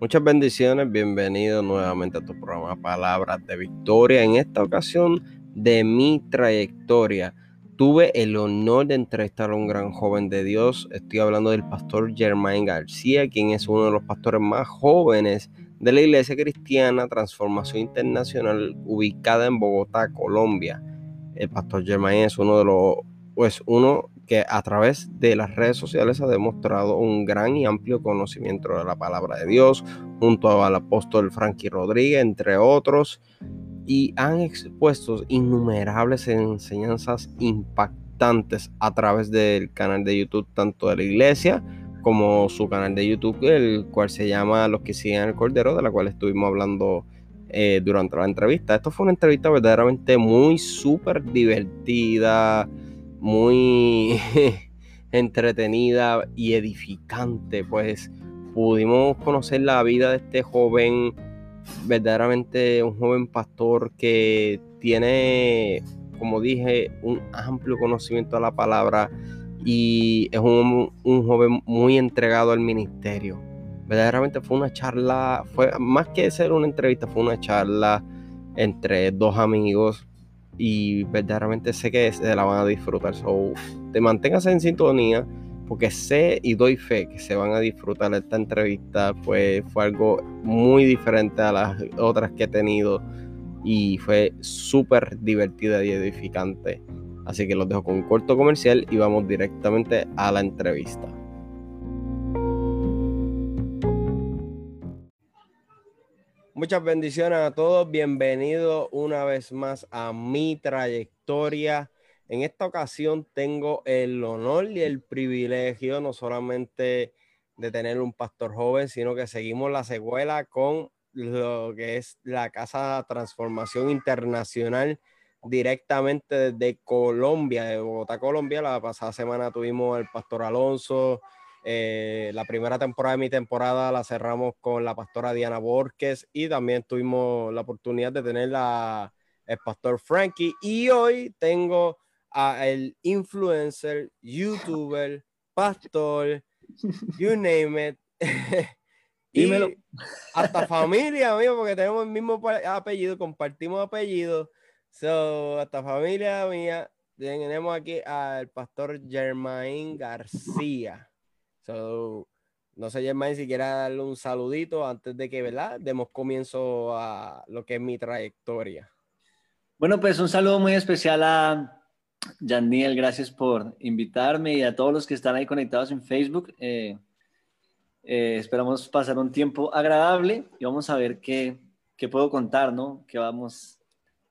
Muchas bendiciones, bienvenido nuevamente a tu programa Palabras de Victoria. En esta ocasión de mi trayectoria, tuve el honor de entrevistar a un gran joven de Dios. Estoy hablando del pastor Germain García, quien es uno de los pastores más jóvenes de la Iglesia Cristiana Transformación Internacional ubicada en Bogotá, Colombia. El pastor Germain es uno de los, pues uno que a través de las redes sociales ha demostrado un gran y amplio conocimiento de la palabra de Dios, junto al apóstol Frankie Rodríguez, entre otros, y han expuesto innumerables enseñanzas impactantes a través del canal de YouTube, tanto de la iglesia como su canal de YouTube, el cual se llama Los que siguen el Cordero, de la cual estuvimos hablando eh, durante la entrevista. Esto fue una entrevista verdaderamente muy súper divertida muy entretenida y edificante, pues pudimos conocer la vida de este joven, verdaderamente un joven pastor que tiene, como dije, un amplio conocimiento de la palabra y es un, un joven muy entregado al ministerio. Verdaderamente fue una charla, fue más que ser una entrevista, fue una charla entre dos amigos y verdaderamente sé que se la van a disfrutar. So, te mantengas en sintonía porque sé y doy fe que se van a disfrutar esta entrevista. Pues fue algo muy diferente a las otras que he tenido y fue súper divertida y edificante. Así que los dejo con un corto comercial y vamos directamente a la entrevista. Muchas bendiciones a todos. Bienvenidos una vez más a mi trayectoria. En esta ocasión tengo el honor y el privilegio no solamente de tener un pastor joven, sino que seguimos la secuela con lo que es la Casa Transformación Internacional directamente desde Colombia, de Bogotá, Colombia. La pasada semana tuvimos al pastor Alonso, eh, la primera temporada de mi temporada la cerramos con la pastora Diana Borges y también tuvimos la oportunidad de tener la, el pastor Frankie. Y hoy tengo a el influencer, youtuber, pastor, you name it. y hasta familia, amigo, porque tenemos el mismo apellido, compartimos apellido. So, hasta familia mía, tenemos aquí al pastor Germain García no sé, Germán, si quiera darle un saludito antes de que, ¿verdad? Demos comienzo a lo que es mi trayectoria. Bueno, pues un saludo muy especial a Daniel, gracias por invitarme y a todos los que están ahí conectados en Facebook. Eh, eh, esperamos pasar un tiempo agradable y vamos a ver qué, qué puedo contar, ¿no? ¿Qué, vamos,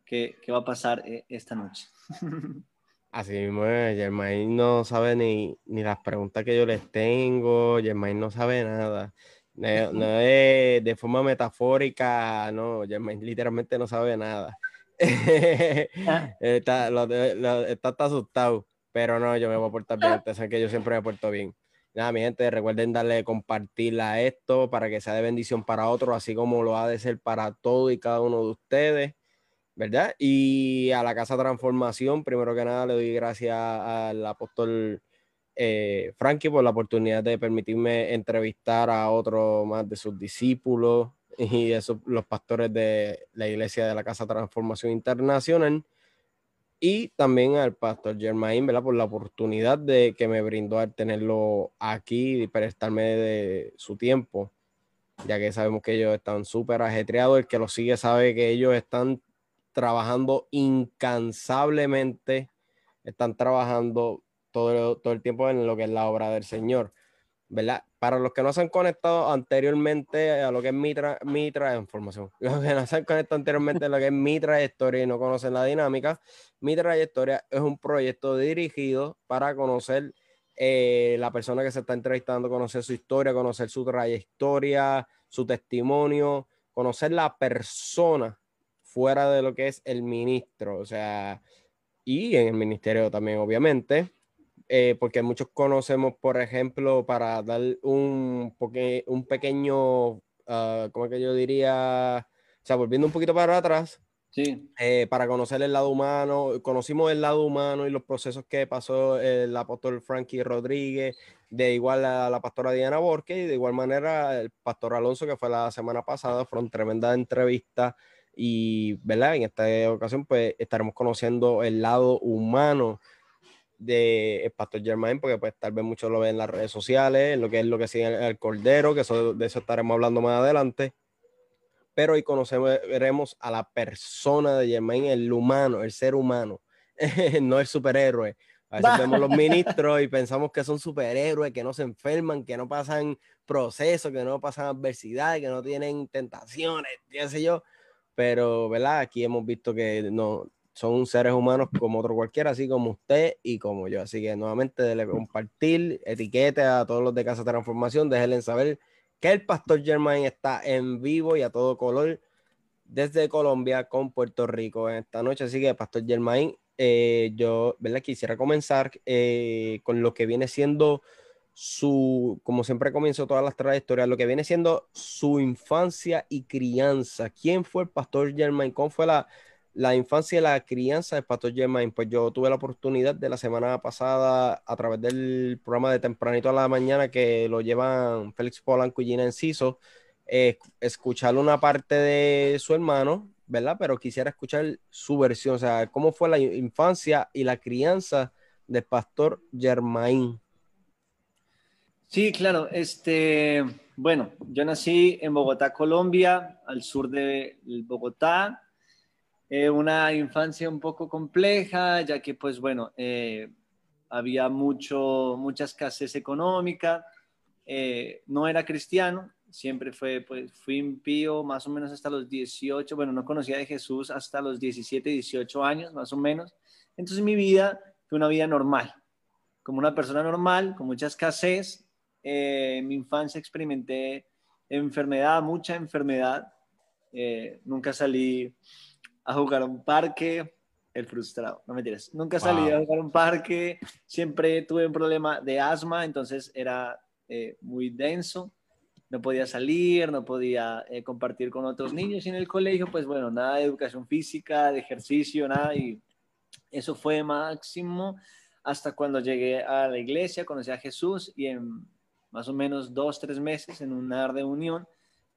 qué, qué va a pasar eh, esta noche? Así mismo es, Germain no sabe ni, ni, las preguntas que yo les tengo, Germain no sabe nada. No, es de forma metafórica, no, Germain literalmente no sabe nada. Ah. está, está, asustado, pero no, yo me voy a portar bien, ustedes saben que yo siempre me porto bien. Nada, mi gente, recuerden darle compartir a esto para que sea de bendición para otros, así como lo ha de ser para todo y cada uno de ustedes. ¿Verdad? Y a la Casa Transformación, primero que nada, le doy gracias al apóstol eh, Frankie por la oportunidad de permitirme entrevistar a otro más de sus discípulos y esos, los pastores de la iglesia de la Casa Transformación Internacional. Y también al pastor Germain, ¿verdad? Por la oportunidad de que me brindó al tenerlo aquí y prestarme de su tiempo, ya que sabemos que ellos están súper ajetreados. El que lo sigue sabe que ellos están trabajando incansablemente, están trabajando todo, todo el tiempo en lo que es la obra del Señor, ¿verdad? Para los que no se han conectado anteriormente a lo que es mi, mi transformación, los que no se han conectado anteriormente a lo que es mi trayectoria y no conocen la dinámica, mi trayectoria es un proyecto dirigido para conocer eh, la persona que se está entrevistando, conocer su historia, conocer su trayectoria, su testimonio, conocer la persona fuera de lo que es el ministro, o sea, y en el ministerio también, obviamente, eh, porque muchos conocemos, por ejemplo, para dar un, un pequeño, uh, ¿cómo que yo diría? O sea, volviendo un poquito para atrás, Sí. Eh, para conocer el lado humano, conocimos el lado humano y los procesos que pasó el apóstol Frankie Rodríguez, de igual a la pastora Diana Borque y de igual manera el pastor Alonso que fue la semana pasada, fueron tremendas entrevistas y, ¿verdad? En esta ocasión pues estaremos conociendo el lado humano de el pastor Germain, porque pues tal vez muchos lo ven en las redes sociales, lo que es lo que sigue el, Cordero, que eso, de eso estaremos hablando más adelante. Pero hoy conoceremos a la persona de Germain, el humano, el ser humano, no el superhéroe. A veces vemos los ministros y pensamos que son superhéroes, que no se enferman, que no pasan procesos, que no pasan adversidades, que no tienen tentaciones, qué sé yo. Pero, ¿verdad? Aquí hemos visto que no, son seres humanos como otro cualquiera, así como usted y como yo. Así que nuevamente dele compartir, etiquete a todos los de Casa Transformación, déjenle saber que el Pastor Germain está en vivo y a todo color desde Colombia con Puerto Rico en esta noche. Así que Pastor Germain, eh, yo ¿verdad? quisiera comenzar eh, con lo que viene siendo su, como siempre comienzo todas las trayectorias, lo que viene siendo su infancia y crianza. ¿Quién fue el Pastor Germain? ¿Cómo fue la, la infancia y la crianza de Pastor Germain, pues yo tuve la oportunidad de la semana pasada a través del programa de Tempranito a la Mañana que lo llevan Félix Polanco y Gina Enciso, eh, escuchar una parte de su hermano, ¿verdad? Pero quisiera escuchar su versión, o sea, cómo fue la infancia y la crianza de Pastor Germain. Sí, claro, este, bueno, yo nací en Bogotá, Colombia, al sur de Bogotá, eh, una infancia un poco compleja, ya que pues bueno, eh, había mucho, mucha escasez económica, eh, no era cristiano, siempre fue, pues fui impío más o menos hasta los 18, bueno, no conocía de Jesús hasta los 17, 18 años más o menos, entonces mi vida fue una vida normal, como una persona normal, con mucha escasez, en mi infancia experimenté enfermedad, mucha enfermedad, nunca salí a jugar a un parque, el frustrado, no me mentiras. Nunca salí a jugar a un parque, siempre tuve un problema de asma, entonces era eh, muy denso, no podía salir, no podía eh, compartir con otros niños y en el colegio, pues bueno, nada de educación física, de ejercicio, nada, y eso fue máximo hasta cuando llegué a la iglesia, conocí a Jesús y en más o menos dos, tres meses, en una reunión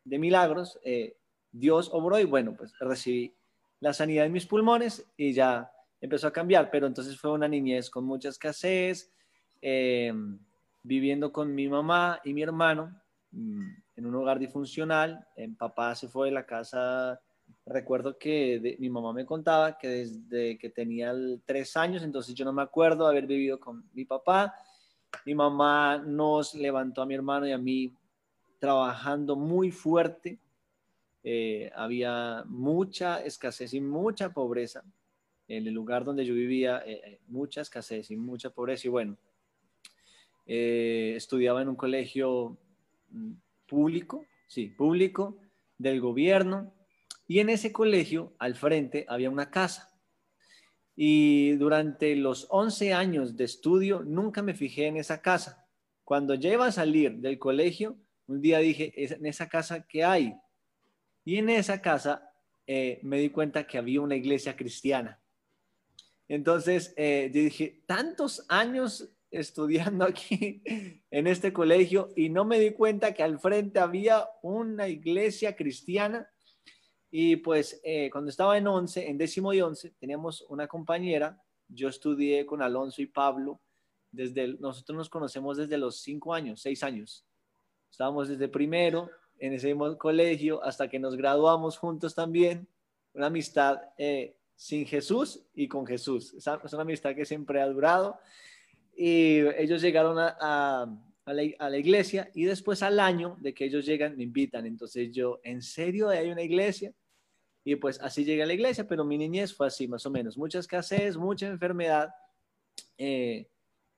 de milagros, eh, Dios obró y bueno, pues recibí la sanidad de mis pulmones y ya empezó a cambiar, pero entonces fue una niñez con mucha escasez, em, viviendo con mi mamá y mi hermano mm, en un hogar disfuncional. En papá se fue de la casa, recuerdo que mi mamá me contaba que desde que tenía tres años, entonces yo no me acuerdo haber vivido con mi papá. Mi mamá nos levantó a mi hermano y a mí trabajando muy fuerte eh, había mucha escasez y mucha pobreza. En el lugar donde yo vivía, eh, eh, mucha escasez y mucha pobreza. Y bueno, estudiaba en un colegio mm, público, sí, público, del gobierno. Y en ese colegio, al frente, había una casa. Y durante los 11 años de estudio, nunca me fijé en esa casa. Cuando ya a salir del colegio, un día dije, en esa casa, ¿qué hay? Y en esa casa eh, me di cuenta que había una iglesia cristiana. Entonces eh, dije, tantos años estudiando aquí en este colegio y no me di cuenta que al frente había una iglesia cristiana. Y pues eh, cuando estaba en 11, en décimo y 11, teníamos una compañera, yo estudié con Alonso y Pablo, desde nosotros nos conocemos desde los cinco años, seis años. Estábamos desde primero, en ese colegio hasta que nos graduamos juntos también. Una amistad eh, sin Jesús y con Jesús. Es una amistad que siempre ha durado. Y ellos llegaron a, a, la, iglesia y después al año de que ellos llegan me invitan. Entonces yo, ¿en serio hay una iglesia? Y pues así llegué a la iglesia, pero mi niñez fue así más o menos. Mucha escasez, mucha enfermedad, eh,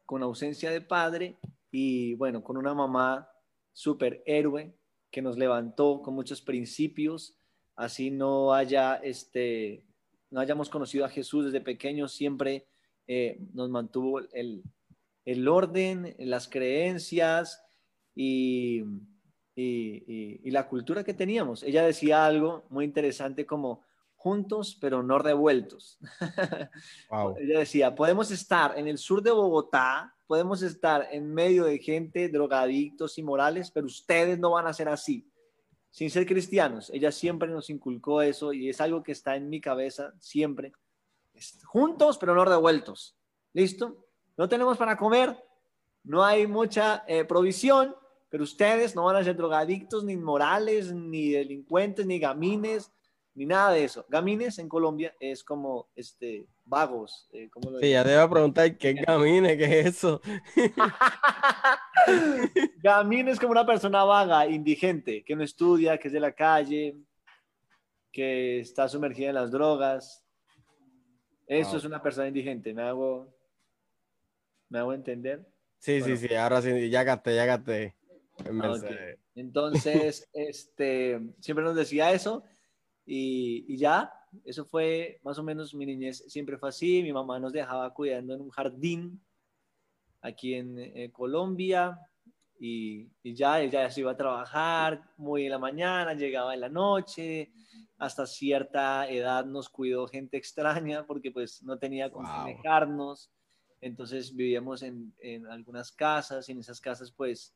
con ausencia de padre y bueno, con una mamá súper héroe que nos levantó con muchos principios, así no haya este, no hayamos conocido a Jesús desde pequeños, siempre eh, nos mantuvo el, el, orden, las creencias y, y, y, la cultura que teníamos. Ella decía algo muy interesante como juntos pero no revueltos. Ella decía, podemos estar en el sur de Bogotá, podemos estar en medio de gente drogadictos y morales, pero ustedes no van a ser así, sin ser cristianos. Ella siempre nos inculcó eso y es algo que está en mi cabeza siempre. Juntos pero no revueltos. ¿Listo? No tenemos para comer, no hay mucha eh, provisión, pero ustedes no van a ser drogadictos, ni inmorales, ni delincuentes, ni gamines, ni nada de eso. Gamines en Colombia es como este, vagos. Eh, sí, ya te iba a preguntar qué es gamines, qué es eso. gamines es como una persona vaga, indigente, que no estudia, que es de la calle, que está sumergida en las drogas. Eso es una persona indigente. ¿Me hago, ¿Me hago entender? Sí, sí, sí, ahora sí, ya gasté, ya gasté. Ah, Entonces, este, siempre nos decía eso y, ya, eso fue más o menos mi niñez, siempre fue así, mi mamá nos dejaba cuidando en un jardín aquí en eh, Colombia y, ya, ella se iba a trabajar muy en la mañana, llegaba en la noche, hasta cierta edad nos cuidó gente extraña porque pues no tenía con dejarnos, entonces vivíamos en, en algunas casas y en esas casas pues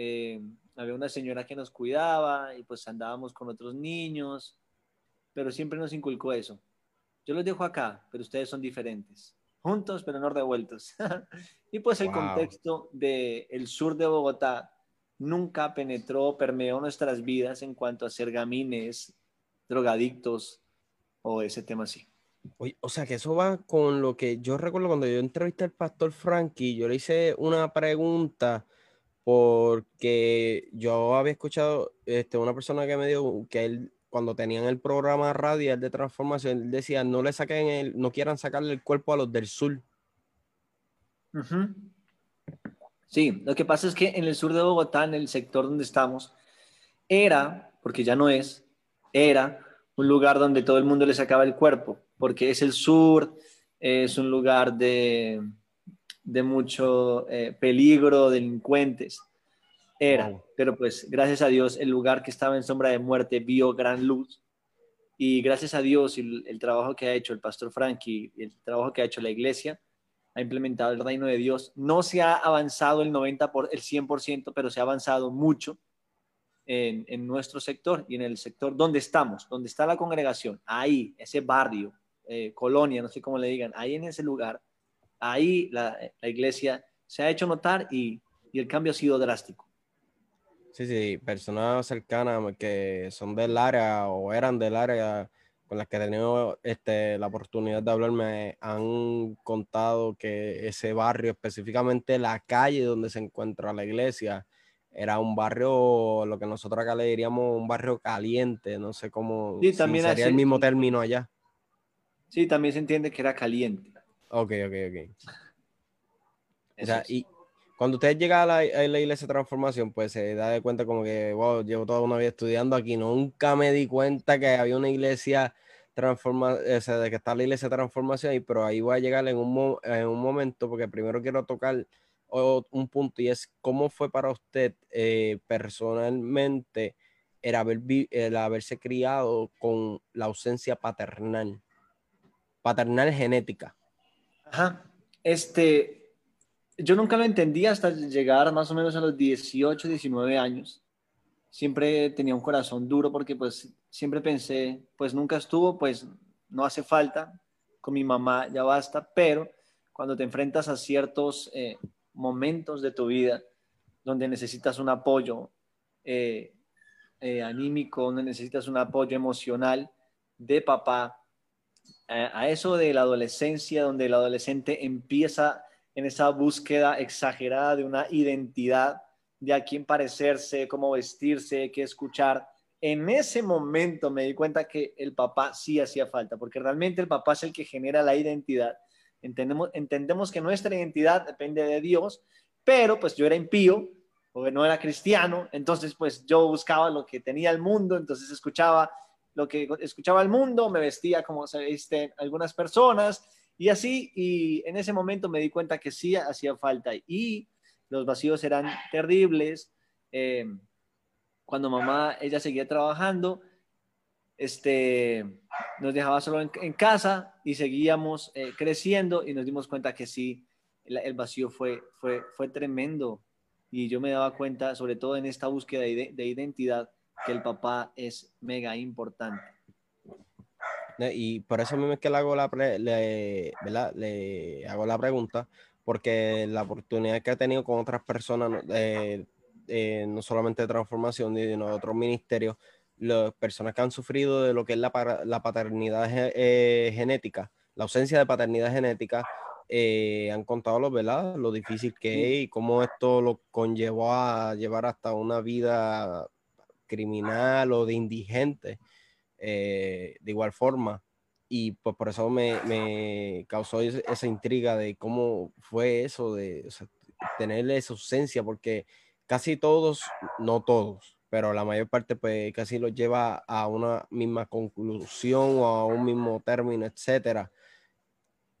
eh, había una señora que nos cuidaba y pues andábamos con otros niños, pero siempre nos inculcó eso. Yo los dejo acá, pero ustedes son diferentes, juntos pero no revueltos. y pues el contexto del sur de Bogotá nunca penetró, permeó nuestras vidas en cuanto a ser gamines, drogadictos o ese tema así. o sea que eso va con lo que yo recuerdo cuando yo entrevisté al pastor Frankie, yo le hice una pregunta porque yo había escuchado este, una persona que me dijo que él, cuando tenían el programa radial de transformación, él decía, no le saquen el, no quieran sacarle el cuerpo a los del sur. Sí, lo que pasa es que en el sur de Bogotá, en el sector donde estamos, era, porque ya no es, era un lugar donde todo el mundo le sacaba el cuerpo, porque es el sur, es un lugar de, de mucho eh, peligro, delincuentes. Era, pero pues gracias a Dios el lugar que estaba en sombra de muerte vio gran luz y gracias a Dios y el, trabajo que ha hecho el pastor Frankie y el trabajo que ha hecho la iglesia ha implementado el reino de Dios. No se ha avanzado el 90 por el 100%, pero se ha avanzado mucho en, nuestro sector y en el sector donde estamos, donde está la congregación, ahí, ese barrio, eh, colonia, no sé cómo le digan, ahí en ese lugar ahí la, iglesia se ha hecho notar y, el cambio ha sido drástico. Sí, sí, personas cercanas que son del área o eran del área con las que he tenido este, la oportunidad de hablar me han contado que ese barrio, específicamente la calle donde se encuentra la iglesia, era un barrio, lo que nosotros acá le diríamos un barrio caliente, no sé cómo también sería el mismo término allá. Sí, también se entiende que era caliente. Ok, ok, ok. o sea, y cuando usted llega a la, iglesia de transformación, pues se da de cuenta como que, wow, llevo toda una vida estudiando aquí, nunca me di cuenta que había una iglesia transforma, o sea, de que está la iglesia de transformación, y, pero ahí voy a llegar en un, en un momento, porque primero quiero tocar un punto y es cómo fue para usted eh, personalmente el, haber, el haberse criado con la ausencia paternal, paternal genética. Ajá. Este, yo nunca lo entendí hasta llegar más o menos a los 18, 19 años. Siempre tenía un corazón duro porque pues siempre pensé, pues nunca estuvo, pues no hace falta, con mi mamá ya basta, pero cuando te enfrentas a ciertos eh, momentos de tu vida donde necesitas un apoyo eh, eh, anímico, donde necesitas un apoyo emocional de papá, a eso de la adolescencia, donde el adolescente empieza en esa búsqueda exagerada de una identidad, de a quién parecerse, cómo vestirse, qué escuchar. En ese momento me di cuenta que el papá sí hacía falta, porque realmente el papá es el que genera la identidad. Entendemos, entendemos que nuestra identidad depende de Dios, pero pues yo era impío, porque no era cristiano, entonces pues yo buscaba lo que tenía el mundo, entonces escuchaba lo que escuchaba el mundo, me vestía como se visten algunas personas y así, y en ese momento me di cuenta que sí hacía falta y los vacíos eran terribles. Eh, cuando mamá, ella seguía trabajando, este, nos dejaba solo en, casa y seguíamos eh, creciendo y nos dimos cuenta que sí, el, vacío fue, fue, fue tremendo. Y yo me daba cuenta, sobre todo en esta búsqueda de, de identidad, que el papá es mega importante. Y por eso mismo es que le hago la, le, le hago la pregunta, porque la oportunidad que he tenido con otras personas, eh, eh, no solamente de transformación, sino de otros ministerios, las personas que han sufrido de lo que es la, la paternidad eh, genética, la ausencia de paternidad genética, han contado lo, ¿verdad? lo difícil que es y cómo esto lo conllevó a llevar hasta una vida criminal o de indigente. de igual forma y pues por eso me, me causó esa intriga de cómo fue eso de o sea, tener esa ausencia, porque casi todos, no todos, pero la mayor parte pues casi los lleva a una misma conclusión o a un mismo término, etcétera.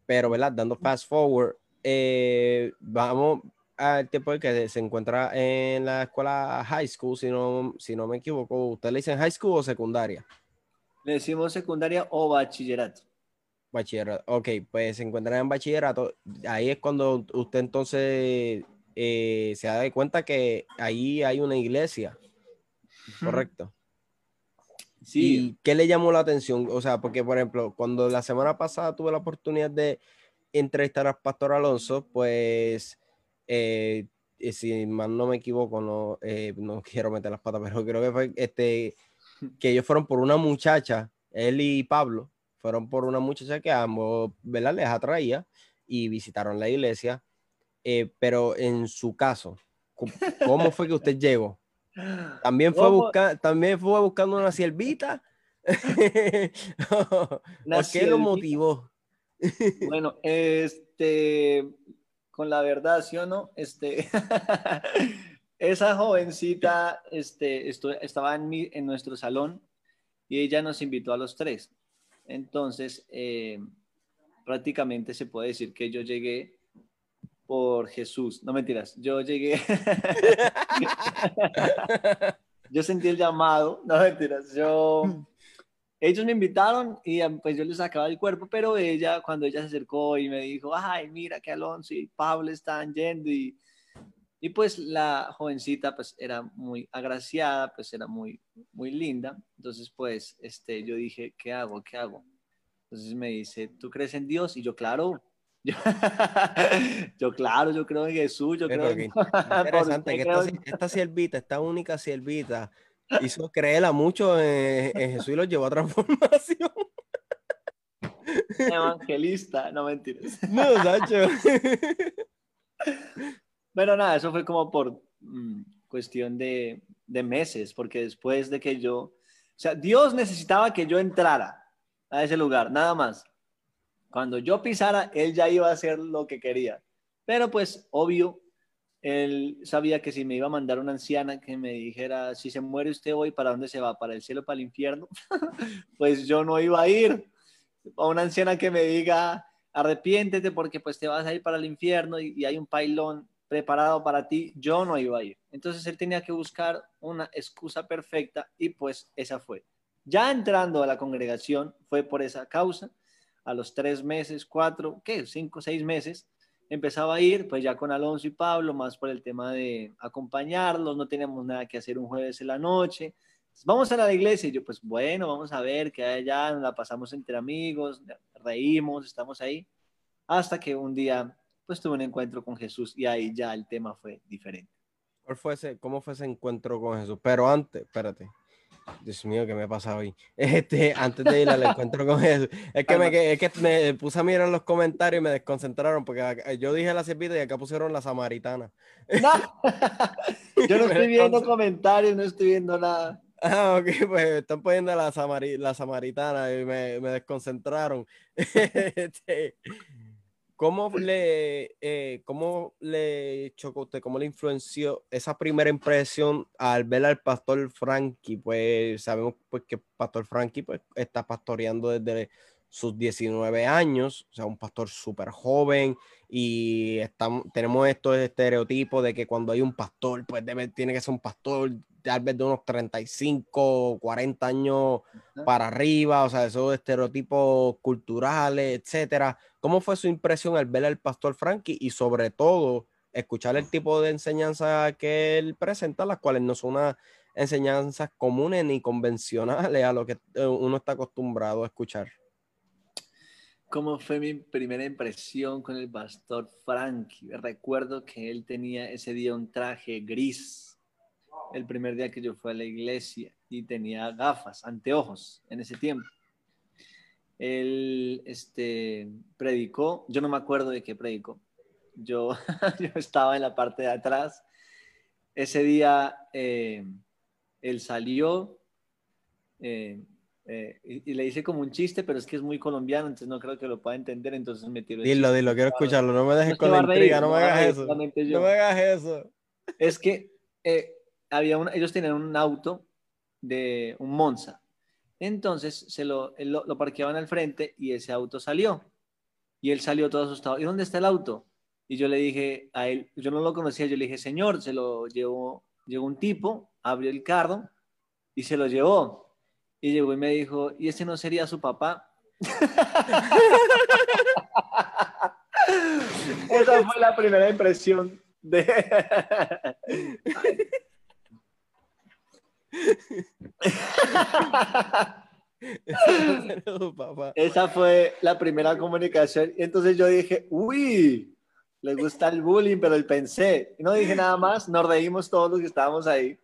Pero, ¿verdad? Dando fast forward, eh, vamos al tiempo que se encuentra en la escuela high school, si no, si no me equivoco. ¿Usted le dicen high school o secundaria? Le decimos secundaria o bachillerato. Bachillerato, ok, pues se encuentra en bachillerato. Ahí es cuando usted entonces eh, se da cuenta que ahí hay una iglesia, ¿correcto? Sí. ¿Y qué le llamó la atención? O sea, porque por ejemplo, cuando la semana pasada tuve la oportunidad de entrevistar al pastor Alonso, pues eh, si mal no me equivoco, no, eh, no quiero meter las patas, pero creo que fue este que ellos fueron por una muchacha, él y Pablo, fueron por una muchacha que ambos, ¿verdad? Les atraía y visitaron la iglesia. Eh, pero en su caso, ¿cómo fue que usted llegó? También fue, buscar, también fue buscando una siervita. ¿Qué lo motivó? bueno, este, con la verdad, ¿sí o no? Este, esa jovencita este, estaba en, en, nuestro salón y ella nos invitó a los tres. Entonces, eh, prácticamente se puede decir que yo llegué por Jesús. No mentiras, yo llegué. yo sentí el llamado. No mentiras, yo. Ellos me invitaron y pues yo les sacaba el cuerpo, pero ella, cuando ella se acercó y me dijo, ay, mira que Alonso y Pablo están yendo y y pues la jovencita pues era muy agraciada, pues era muy, muy linda. Entonces pues este, yo dije, ¿qué hago? ¿Qué hago? Entonces me dice, ¿tú crees en Dios? Y yo, claro. Yo, claro, yo creo en Jesús, yo creo en... Interesante que esta, esta, siervita, esta única siervita, hizo creerla mucho en, Jesús y lo llevó a transformación. Evangelista, no mentiras. No, Sacho. Pero nada, eso fue como por mm, cuestión de, de, meses, porque después de que yo, o sea, Dios necesitaba que yo entrara a ese lugar, nada más. Cuando yo pisara, Él ya iba a hacer lo que quería. Pero pues, obvio, Él sabía que si me iba a mandar una anciana que me dijera, si se muere usted hoy, ¿para dónde se va? ¿Para el cielo, para el infierno? pues yo no iba a ir. A una anciana que me diga, arrepiéntete porque pues te vas a ir para el infierno y, y hay un pailón preparado para ti, yo no iba a ir. Entonces él tenía que buscar una excusa perfecta y pues esa fue. Ya entrando a la congregación fue por esa causa. A los tres meses, cuatro, ¿qué? Cinco, seis meses, empezaba a ir, pues ya con Alonso y Pablo, más por el tema de acompañarlos, no teníamos nada que hacer un jueves en la noche. Vamos a la iglesia y yo, pues bueno, vamos a ver qué hay allá, la pasamos entre amigos, reímos, estamos ahí, hasta que un día pues tuve un encuentro con Jesús y ahí ya el tema fue diferente. ¿Cuál fue ese, ¿Cómo fue ese encuentro con Jesús? Pero antes, espérate. Dios mío, ¿qué me ha pasado hoy? Este, antes de ir al encuentro con Jesús, es que, me, es que me puse a mirar los comentarios y me desconcentraron porque yo dije la servita y acá pusieron la samaritana. No, yo no estoy viendo comentarios, no estoy viendo nada. Ah, ok, pues están poniendo la, la samaritana y me, me desconcentraron. Este, ¿Cómo le, eh, ¿Cómo le chocó usted, cómo le influenció esa primera impresión al ver al pastor Frankie? Pues sabemos pues, que Pastor Frankie pues, está pastoreando desde sus 19 años, o sea, un pastor súper joven y estamos, tenemos estos estereotipos de que cuando hay un pastor, pues debe, tiene que ser un pastor tal vez de unos 35, 40 años para arriba, o sea, esos estereotipos culturales, etcétera. ¿Cómo fue su impresión al ver al pastor Frankie y sobre todo escuchar el tipo de enseñanza que él presenta, las cuales no son unas enseñanzas comunes ni convencionales a lo que eh, uno está acostumbrado a escuchar? ¿Cómo fue mi primera impresión con el pastor Frankie? Recuerdo que él tenía ese día un traje gris, el primer día que yo fui a la iglesia, y tenía gafas, anteojos en ese tiempo. Él este, predicó, yo no me acuerdo de qué predicó, yo, yo estaba en la parte de atrás. Ese día eh, él salió, eh, eh, y, le hice como un chiste, pero es que es muy colombiano, entonces no creo que lo pueda entender, entonces me tiró. Dilo, dilo, quiero escucharlo, no me dejes con la intriga, no me hagas eso. No me hagas eso. Es que eh, había ellos tenían un auto de un Monza, entonces se lo, lo, lo parqueaban al frente y ese auto salió. Y él salió todo asustado. ¿Y dónde está el auto? Y yo le dije a él, yo no lo conocía, yo le dije, señor, se lo llevó, llegó un tipo, abrió el carro y se lo llevó. Y llegó y me dijo, ¿y ese no sería su papá? Esa fue la primera impresión de... Esa fue la primera comunicación. Y entonces yo dije, uy, le gusta el bullying, pero él pensé. Y no dije nada más, nos reímos todos los que estábamos ahí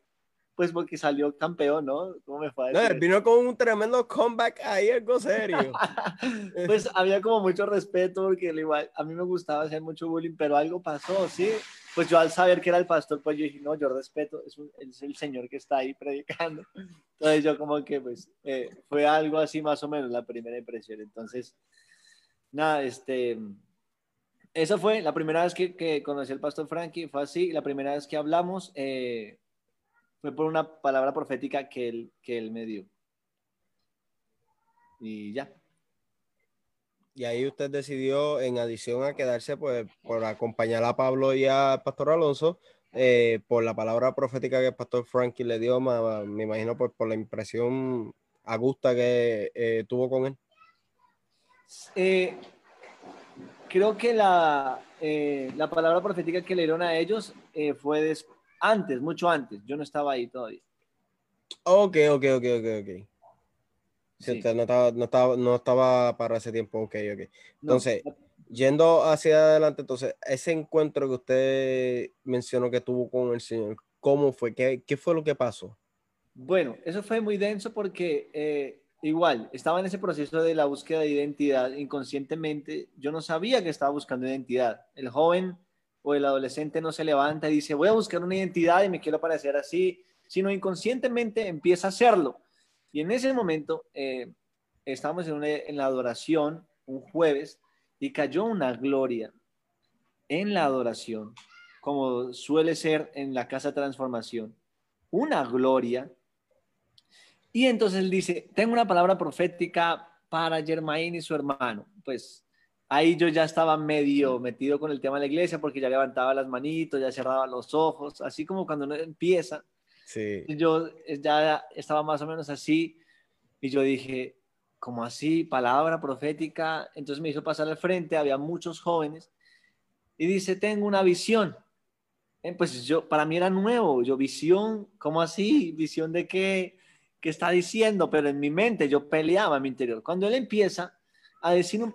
pues porque salió campeón, ¿no? ¿Cómo me fue no, vino con un tremendo comeback ahí, algo serio. pues había como mucho respeto porque igual a mí me gustaba hacer mucho bullying, pero algo pasó, ¿sí? Pues yo al saber que era el pastor, pues yo dije, no, yo respeto, es, es el señor que está ahí predicando. Entonces yo como que pues eh, fue algo así más o menos la primera impresión. Entonces, nada, este... Esa fue la primera vez que, que conocí al pastor Frankie, fue así, la primera vez que hablamos, eh, fue por una palabra profética que él, que él me dio. Y ya. Y ahí usted decidió, en adición a quedarse, pues, por acompañar a Pablo y a Pastor Alonso, eh, por la palabra profética que el Pastor Frankie le dio, me, imagino pues, por la impresión agusta que eh, tuvo con él. Eh, creo que la, la palabra profética que le dieron a ellos fue después antes, mucho antes. Yo no estaba ahí todavía. Ok, ok, ok, ok, ok. no, estaba, no, estaba, no estaba para ese tiempo, ok, ok. Entonces, yendo hacia adelante, entonces, ese encuentro que usted mencionó que tuvo con el Señor, ¿cómo fue? ¿Qué, qué fue lo que pasó? Bueno, eso fue muy denso porque eh, igual, estaba en ese proceso de la búsqueda de identidad inconscientemente. Yo no sabía que estaba buscando identidad. El joven o el adolescente no se levanta y dice, voy a buscar una identidad y me quiero parecer así, sino inconscientemente empieza a hacerlo. Y en ese momento eh, estábamos en, la adoración un jueves y cayó una gloria en la adoración, como suele ser en la casa transformación, una gloria. Y entonces él dice, tengo una palabra profética para Germain y su hermano. Pues ahí yo ya estaba medio metido con el tema de la iglesia porque ya levantaba las manitos, ya cerraba los ojos, así como cuando uno empieza. Sí. Yo ya estaba más o menos así y yo dije, como así, palabra profética. Entonces me hizo pasar al frente, había muchos jóvenes y dice, tengo una visión. Eh, pues yo, para mí era nuevo, yo visión, ¿cómo así? ¿Visión de qué? ¿Qué está diciendo? Pero en mi mente yo peleaba en mi interior. Cuando él empieza a decir un,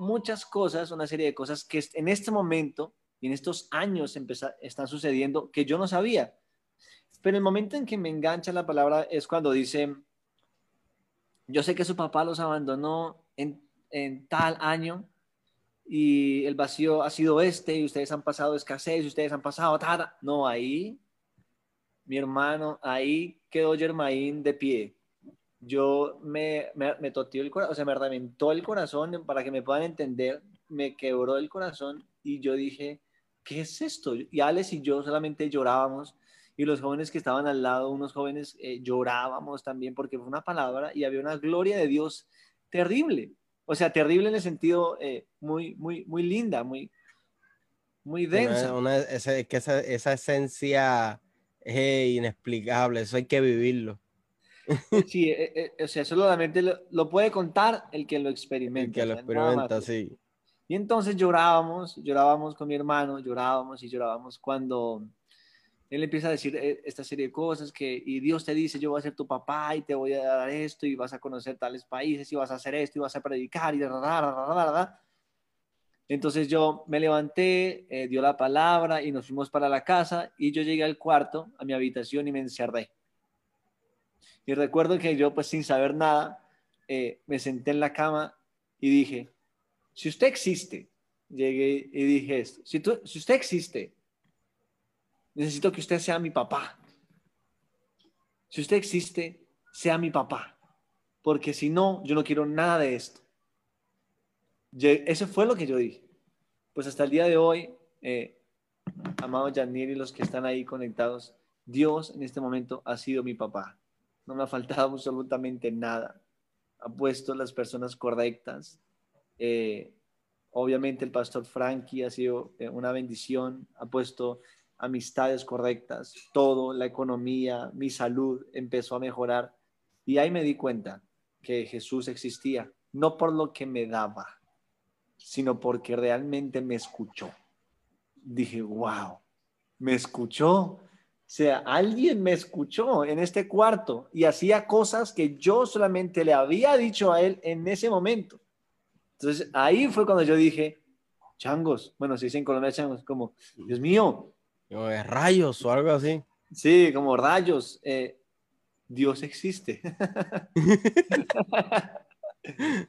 muchas cosas, una serie de cosas que en este momento y en estos años están sucediendo que yo no sabía. Pero el momento en que me engancha la palabra es cuando dice, yo sé que su papá los abandonó en, en tal año y el vacío ha sido este y ustedes han pasado escasez y ustedes han pasado tal. No, ahí, mi hermano, ahí quedó Germain de pie yo me, me, me el corazón, o sea, me reventó el corazón para que me puedan entender, me quebró el corazón y yo dije, ¿qué es esto? Y Alex y yo solamente llorábamos y los jóvenes que estaban al lado, unos jóvenes eh, llorábamos también porque fue una palabra y había una gloria de Dios terrible. O sea, terrible en el sentido eh, muy, muy, muy linda, muy, muy densa. esa, que esa, esa, esencia es inexplicable, eso hay que vivirlo. Sí, eh, eh, o sea, solamente lo, lo, puede contar el que lo experimenta. El que lo experimenta, sí. Y entonces llorábamos, llorábamos con mi hermano, llorábamos y llorábamos cuando él empieza a decir eh, esta serie de cosas que, y Dios te dice, yo voy a ser tu papá y te voy a dar esto y vas a conocer tales países y vas a hacer esto y vas a predicar y Entonces yo me levanté, eh, dio la palabra y nos fuimos para la casa y yo llegué al cuarto, a mi habitación y me encerré. Y recuerdo que yo pues sin saber nada, eh, me senté en la cama y dije, si usted existe, llegué y dije esto, si, si usted existe, necesito que usted sea mi papá. Si usted existe, sea mi papá. Porque si no, yo no quiero nada de esto. Eso fue lo que yo dije. Pues hasta el día de hoy, eh, amado y los que están ahí conectados, Dios en este momento ha sido mi papá. No me ha faltado absolutamente nada. Ha puesto las personas correctas. Eh, obviamente el pastor Frankie ha sido eh, una bendición. Ha puesto amistades correctas, todo, la economía, mi salud empezó a mejorar. Y ahí me di cuenta que Jesús existía, no por lo que me daba, sino porque realmente me escuchó. Dije, wow, me escuchó. O sea, alguien me escuchó en este cuarto y hacía cosas que yo solamente le había dicho a él en ese momento. Entonces ahí fue cuando yo dije, changos, bueno, se dice en Colombia changos, como, Dios mío, rayos o algo así. Sí, como rayos. Eh, Dios existe.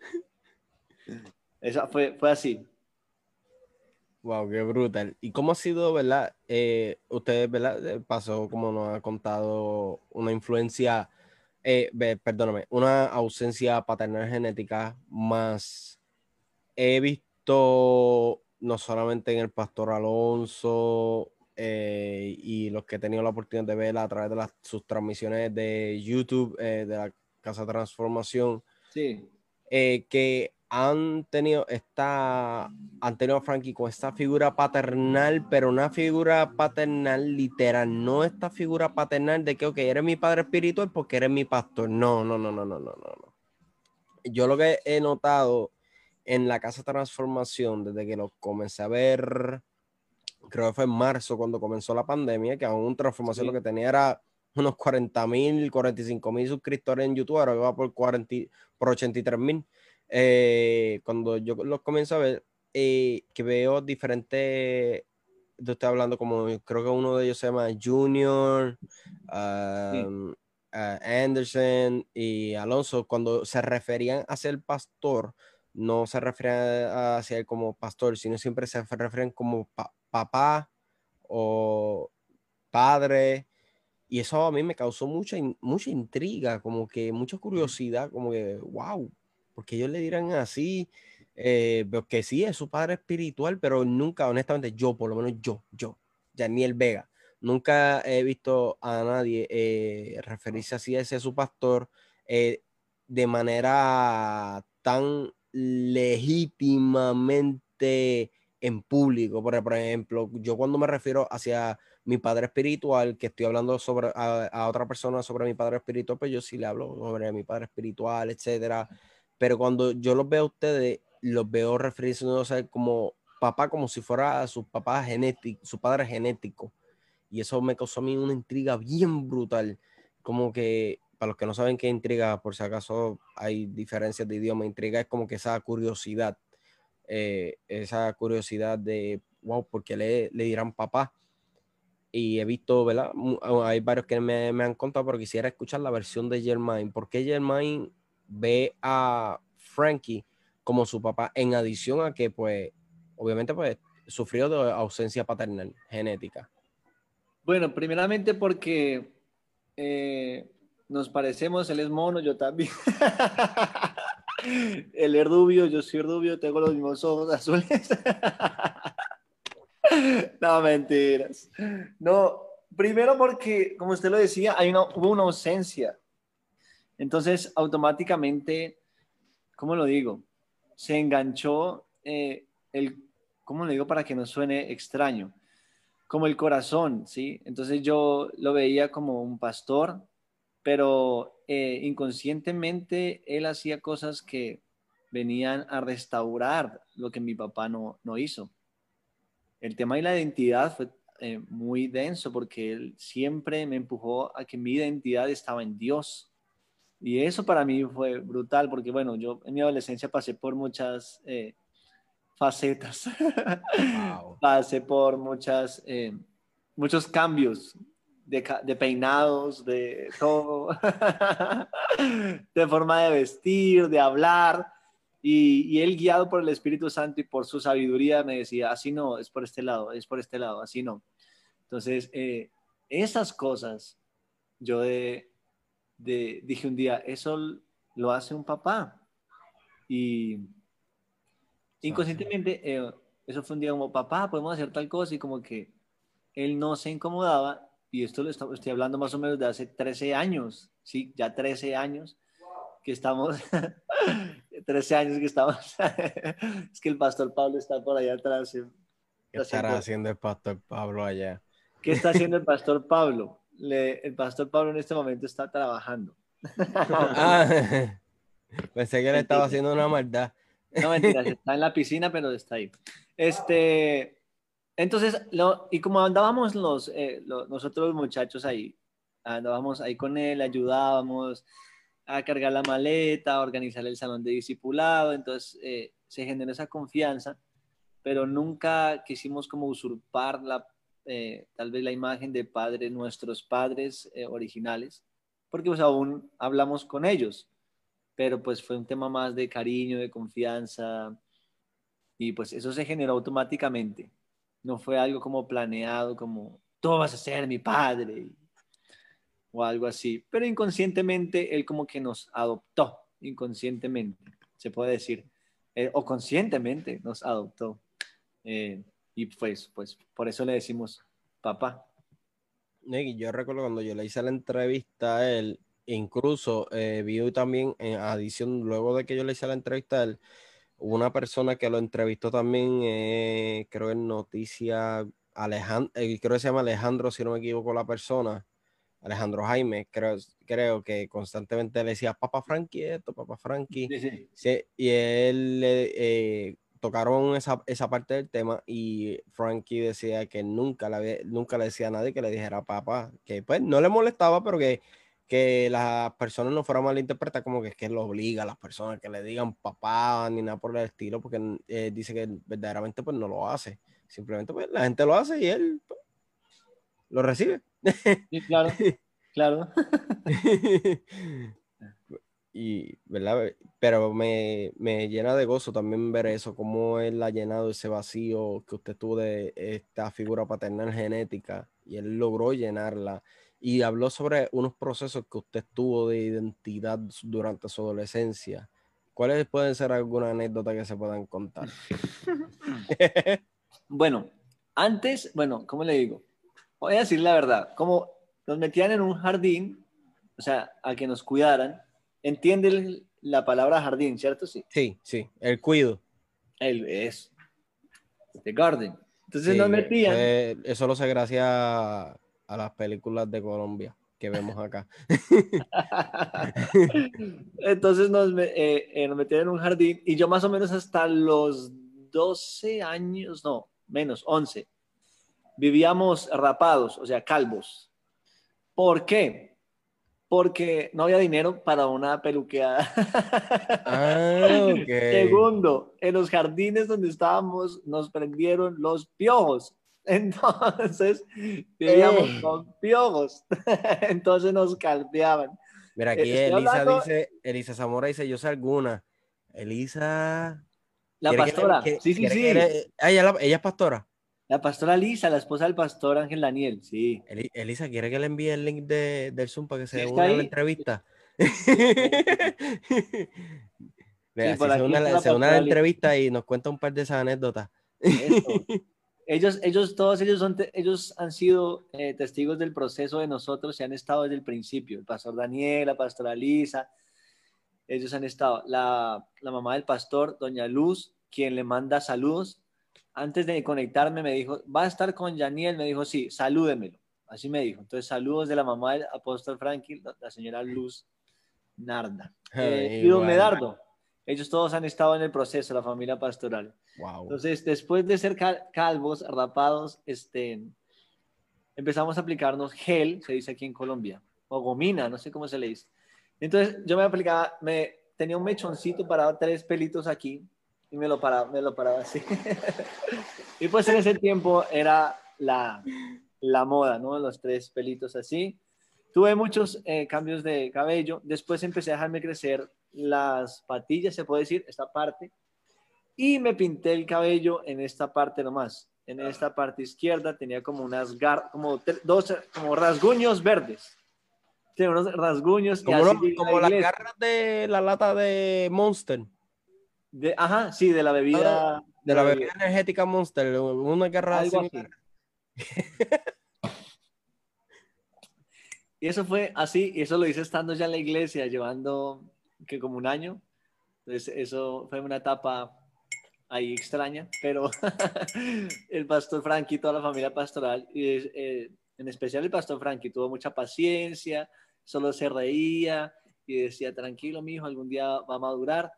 Esa fue, fue así. Wow, qué brutal. ¿Y cómo ha sido, verdad? Eh, ustedes, ¿verdad? Eh, pasó, como nos ha contado, una influencia, eh, perdóname, una ausencia paternal genética más. He visto no solamente en el pastor Alonso, eh, y los que he tenido la oportunidad de ver a través de las, sus transmisiones de YouTube eh, de la Casa Transformación, sí. Eh, que han tenido esta, han tenido Frankie con esta figura paternal, pero una figura paternal literal, no esta figura paternal de que, ok, eres mi padre espiritual porque eres mi pastor. No, no, no, no, no, no, no. Yo lo que he notado en la Casa Transformación, desde que lo comencé a ver creo que fue en marzo cuando comenzó la pandemia, que aún transformación lo que tenía era unos 40 mil, 45 mil suscriptores en YouTube, ahora va por, 40, por 83 mil. Eh, cuando yo los comienzo a ver, eh, que veo diferentes, yo estoy hablando como, creo que uno de ellos se llama Junior, um, Anderson y Alonso, cuando se referían a ser pastor, no se referían a ser como pastor, sino siempre se refieren como papá o padre. Y eso a mí me causó mucha, mucha intriga, como que mucha curiosidad, como que, wow, porque ellos le dirán así, eh, que sí es su padre espiritual, pero nunca, honestamente, yo, por lo menos yo, yo, Daniel Vega, nunca he visto a nadie eh, referirse así a ese su pastor eh, de manera tan legítimamente en público. Por, ejemplo, yo cuando me refiero hacia mi padre espiritual, que estoy hablando sobre a, otra persona sobre mi padre espiritual, pues yo sí le hablo sobre mi padre espiritual, etcétera. Pero cuando yo los veo a ustedes, los veo refiriéndose como papá, como si fuera su papá genético, su padre genético. Y eso me causó a mí una intriga bien brutal. Como que, para los que no saben qué intriga, por si acaso hay diferencias de idioma, intriga es como que esa curiosidad eh, esa curiosidad de, wow, porque le, le dirán papá? Y he visto, ¿verdad? Ah, hay varios que me, han contado, pero quisiera escuchar la versión de Germain. ¿Por qué Germain ve a Frankie como su papá en adición a que, pues, obviamente, pues, sufrió de ausencia paternal genética? Bueno, primeramente porque eh, nos parecemos, él es mono, yo también. Él es rubio, yo soy rubio, tengo los mismos ojos azules. no, mentiras. No, primero porque, como usted lo decía, hay una, hubo una ausencia. Entonces, automáticamente, ¿cómo lo digo? se enganchó eh, el, ¿cómo le digo para que no suene extraño? Como el corazón, ¿sí? Entonces yo lo veía como un pastor, pero eh, inconscientemente él hacía cosas que venían a restaurar lo que mi papá no, no hizo. El tema de la identidad fue eh, muy denso porque él siempre me empujó a que mi identidad estaba en Dios. Y eso para mí fue brutal porque, bueno, yo en mi adolescencia pasé por muchas eh, facetas, pasé por muchas, eh, muchos cambios de, de, peinados, de todo, de forma de vestir, de hablar. Y, él guiado por el Espíritu Santo y por su sabiduría me decía, así no, es por este lado, es por este lado, así no. Entonces, eh, esas cosas, yo de, dije un día, eso lo hace un papá. Y inconscientemente, eh, eso fue un día como, papá, podemos hacer tal cosa y como que él no se incomodaba. Y esto lo estoy hablando más o menos de hace 13 años, sí, ya 13 años que estamos 13 años que estamos. es que el pastor Pablo está por allá atrás. ¿Qué estará haciendo el pastor Pablo allá? ¿Qué está haciendo el pastor Pablo? El pastor Pablo en este momento está trabajando. ah, pensé que él estaba haciendo una maldad. No, mentira, está en la piscina, pero está ahí. Este, entonces, lo, y como andábamos los, eh, los, nosotros muchachos ahí, andábamos ahí con él, ayudábamos, a cargar la maleta, a organizar el salón de discipulado, entonces eh, se generó esa confianza, pero nunca quisimos como usurpar la, eh, tal vez la imagen de padres, nuestros padres eh, originales, porque pues aún hablamos con ellos, pero pues fue un tema más de cariño, de confianza, y pues eso se generó automáticamente, no fue algo como planeado, como tú vas a ser mi padre, o algo así. Pero inconscientemente él como que nos adoptó, inconscientemente, se puede decir, eh, o conscientemente nos adoptó. Y pues, pues por eso le decimos papá. yo recuerdo cuando yo le hice la entrevista a él, incluso eh, vi también en adición, luego de que yo le hice la entrevista a él, una persona que lo entrevistó también, creo en Noticia, Alejandro, creo que se llama Alejandro, si no me equivoco la persona, Alejandro Jaime, creo, creo que constantemente le decía, Papa Frankie esto, Papa Frankie. Sí, y él le eh, tocaron esa, esa, parte del tema y Frankie decía que nunca le, nunca le decía a nadie que le dijera papá, que pues no le molestaba, pero que, que las personas no fueran malinterpretadas como que es que lo obliga a las personas que le digan papá ni nada por el estilo, porque eh, dice que verdaderamente pues no lo hace. Simplemente pues la gente lo hace y él pues, lo recibe. Sí, claro, claro. y, ¿verdad? Pero me, llena de gozo también ver eso, cómo él ha llenado ese vacío que usted tuvo de esta figura paternal genética y él logró llenarla. Y habló sobre unos procesos que usted tuvo de identidad durante su adolescencia. ¿Cuáles pueden ser alguna anécdota que se puedan contar? bueno, antes, bueno, ¿cómo le digo? voy a decir la verdad, como nos metían en un jardín, o sea, a que nos cuidaran, entiende la palabra jardín, ¿cierto? Sí, sí, sí, el cuido. El es, the garden. Entonces nos metían. eso lo sé gracias a, las películas de Colombia que vemos acá. Entonces nos, eh, eh, nos metían en un jardín y yo más o menos hasta los 12 años, no, menos, 11, vivíamos rapados, o sea, calvos. ¿Por qué? Porque no había dinero para una peluqueada. Ah, Segundo, en los jardines donde estábamos nos prendieron los piojos. Entonces, vivíamos eh. con piojos. Entonces nos caldeaban. Mira, aquí Elisa dice, Elisa Zamora dice, yo sé alguna. Elisa... La pastora. sí, sí, sí. Ah, ella es pastora. La pastora Lisa, la esposa del pastor Ángel Daniel, sí. Elisa, ¿quiere que le envíe el link de, del Zoom para que se una la entrevista? Vea, se una, la entrevista y nos cuenta un par de esas anécdotas. ellos, ellos, todos ellos, son, ellos han sido eh, testigos del proceso de nosotros y han estado desde el principio. El pastor Daniel, la pastora Lisa, ellos han estado, la, la mamá del pastor, doña Luz, quien le manda saludos. Antes de conectarme me dijo, ¿va a estar con Yaniel? Me dijo, sí, salúdemelo. Así me dijo. Entonces, saludos de la mamá del apóstol Franklin, la señora Luz Narda. Eh, y don Medardo. Ellos todos han estado en el proceso, la familia pastoral. Entonces, después de ser calvos, rapados, este, empezamos a aplicarnos gel, se dice aquí en Colombia, o gomina, no sé cómo se le dice. Entonces yo me aplicaba, me tenía un mechoncito para tres pelitos aquí y me lo paraba, me lo paraba así. y pues en ese tiempo era la, la moda, ¿no? Los tres pelitos así. Tuve muchos eh, cambios de cabello. Después empecé a dejarme crecer las patillas, se puede decir, esta parte. Y me pinté el cabello en esta parte nomás. En esta parte izquierda tenía como unas gar como dos como rasguños verdes unos rasguños. Como, las garras de la lata de Monster. De, ajá, sí, de la bebida. de, la bebida energética Monster. Una garra y eso fue así, y eso lo hice estando ya en la iglesia, llevando que como un año. Entonces, eso fue una etapa ahí extraña, pero el pastor Frankie, toda la familia pastoral, y eh, en especial el pastor Frankie, tuvo mucha paciencia, solo se reía y decía, tranquilo, mi hijo, algún día va a madurar.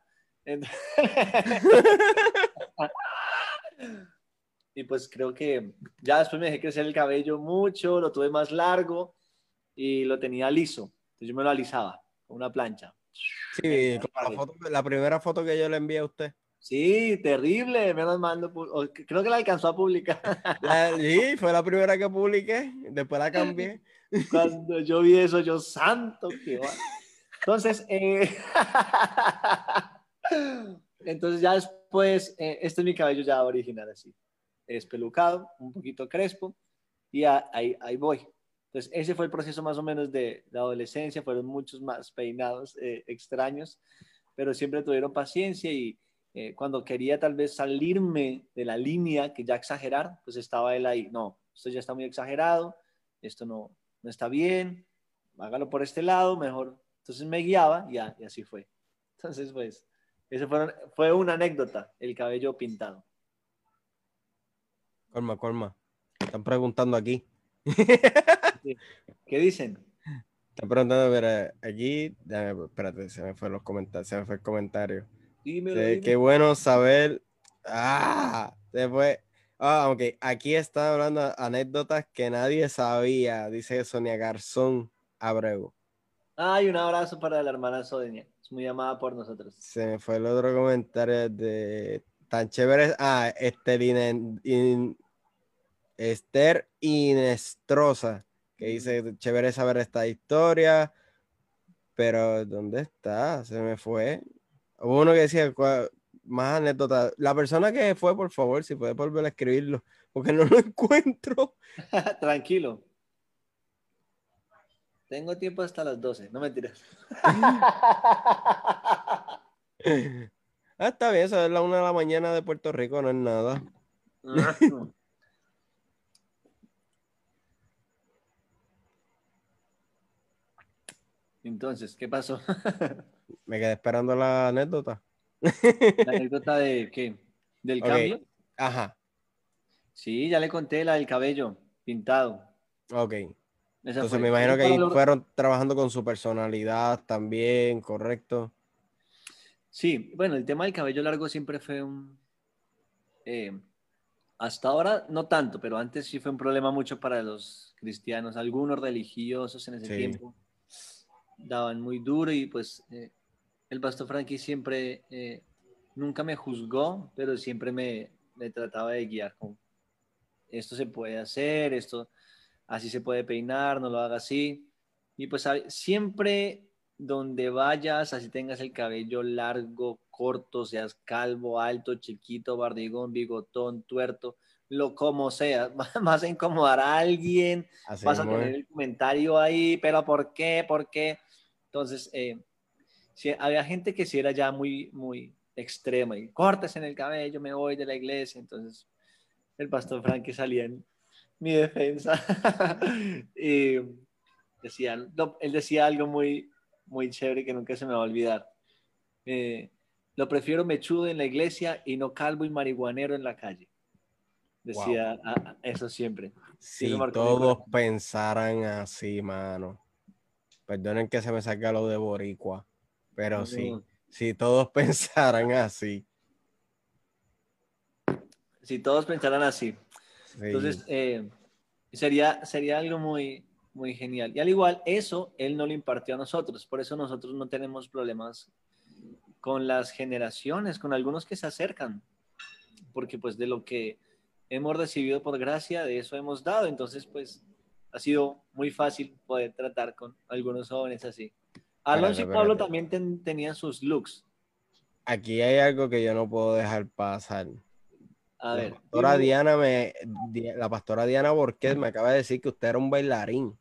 y pues creo que ya después me dejé crecer el cabello mucho, lo tuve más largo y lo tenía liso. Entonces yo me lo alisaba con una plancha. Sí, la, primera foto que yo le envié a usted. Sí, terrible, me mando, creo que la alcanzó a publicar. sí, fue la primera que publiqué, después la cambié. Cuando yo vi eso, yo, santo que va. Entonces, eh, entonces ya después, eh, este es mi cabello ya original así, es pelucado, un poquito crespo, y ahí, ahí voy. Entonces, ese fue el proceso más o menos de la adolescencia, fueron muchos más peinados eh, extraños, pero siempre tuvieron paciencia y cuando quería tal vez salirme de la línea, que ya exagerar, pues estaba él ahí, no, esto ya está muy exagerado, esto no, no está bien, hágalo por este lado, mejor. Entonces me guiaba y, y así fue. Entonces, pues, eso fue, fue una anécdota, el cabello pintado. Colma, colma. Están preguntando aquí. ¿Qué dicen? Están preguntando, ver, allí, espérate, se me fue los comentarios, se me fue el comentario. Qué bueno saber. Ah, después. Ah, ok. Aquí está hablando anécdotas que nadie sabía, dice Sonia Garzón Abreu. Ay, un abrazo para la hermana Sonia. Es muy amada por nosotros. Se me fue el otro comentario de tan chévere. Ah, Esther Inestrosa, que dice chévere saber esta historia. Pero, ¿dónde está? Se me fue. Hubo uno que decía, más anécdotas. La persona que fue, por favor, si puede volver a escribirlo, porque no lo encuentro. Tranquilo. Tengo tiempo hasta las 12, no me tires. ah, está bien, eso es la una de la mañana de Puerto Rico, no es nada. Entonces, ¿qué pasó? me quedé esperando la anécdota. ¿La anécdota de qué? ¿Del cambio? Ajá. Sí, ya le conté la del cabello pintado. Ok. Entonces me imagino que ahí fueron trabajando con su personalidad también, ¿correcto? Sí, bueno, el tema del cabello largo siempre fue un... Eh, hasta ahora no tanto, pero antes sí fue un problema mucho para los cristianos. Algunos religiosos en ese tiempo daban muy duro y pues eh, el pastor Frankie siempre, eh, nunca me juzgó, pero siempre me, trataba de guiar con esto se puede hacer, esto así se puede peinar, no lo haga así. Y pues siempre donde vayas, así tengas el cabello largo, corto, seas calvo, alto, chiquito, bardigón, bigotón, tuerto, lo como sea, vas a incomodar a alguien, vas a tener el comentario ahí, pero ¿por qué? ¿Por qué? Entonces, eh, había gente que sí era ya muy, muy extrema y cortes en el cabello, me voy de la iglesia. Entonces, el pastor Frankie salía en mi defensa y decía, él decía algo muy, muy chévere que nunca se me va a olvidar. Eh, lo prefiero mechudo en la iglesia y no calvo y marihuanero en la calle. Decía eso siempre. Si todos pensaran así, mano. Perdonen que se me saque lo de boricua, pero sí, si todos pensaran así. Si todos pensaran así. Entonces, eh, sería, sería algo muy, muy genial. Y al igual, eso él no lo impartió a nosotros. Por eso nosotros no tenemos problemas con las generaciones, con algunos que se acercan. Porque pues de lo que hemos recibido por gracia, de eso hemos dado. Entonces, pues ha sido muy fácil poder tratar con algunos jóvenes así. Alonso y Pablo también tenían sus looks. Aquí hay algo que yo no puedo dejar pasar. A ver. La pastora Diana me, la pastora Diana Borquez me acaba de decir que usted era un bailarín.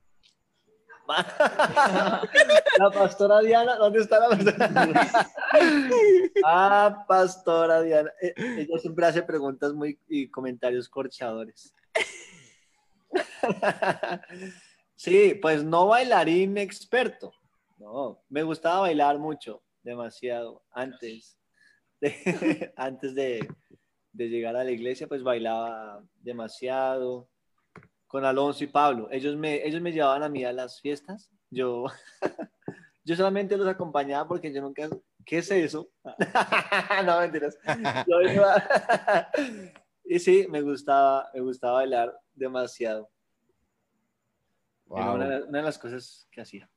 la pastora Diana, ¿dónde está la pastora? ah, pastora Diana. E, ella siempre hace preguntas muy y comentarios corchadores. sí, pues no bailarín experto. No, me gustaba bailar mucho, demasiado. Antes de, antes de, de llegar a la iglesia, pues bailaba demasiado con Alonso y Pablo. Ellos me, ellos me llevaban a mí a las fiestas. Yo, yo solamente los acompañaba porque yo nunca... ¿Qué es eso? no, mentiras. y sí, me gustaba, me gustaba bailar demasiado. Wow. Una, una, de las cosas que hacía.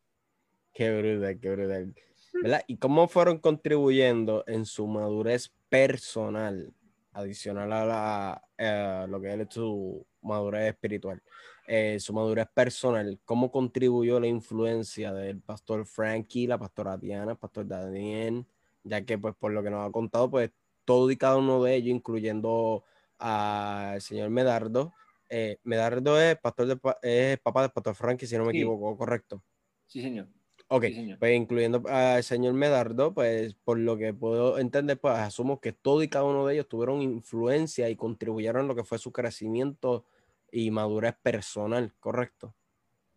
Qué brutal, qué brutal. ¿Verdad? ¿Y cómo fueron contribuyendo en su madurez personal, adicional a la, eh, lo que es su madurez espiritual, eh, su madurez personal, cómo contribuyó la influencia del pastor Frankie, la pastora Diana, el pastor Daniel, ya que pues por lo que nos ha contado, pues todo y cada uno de ellos, incluyendo al señor Medardo, eh, Medardo es, pastor de, es papá del pastor Frankie, si no me equivoco, ¿correcto? Sí, señor. Ok, pues incluyendo al señor Medardo, pues por lo que puedo entender, pues asumo que todo y cada uno de ellos tuvieron influencia y contribuyeron a lo que fue su crecimiento y madurez personal, ¿correcto?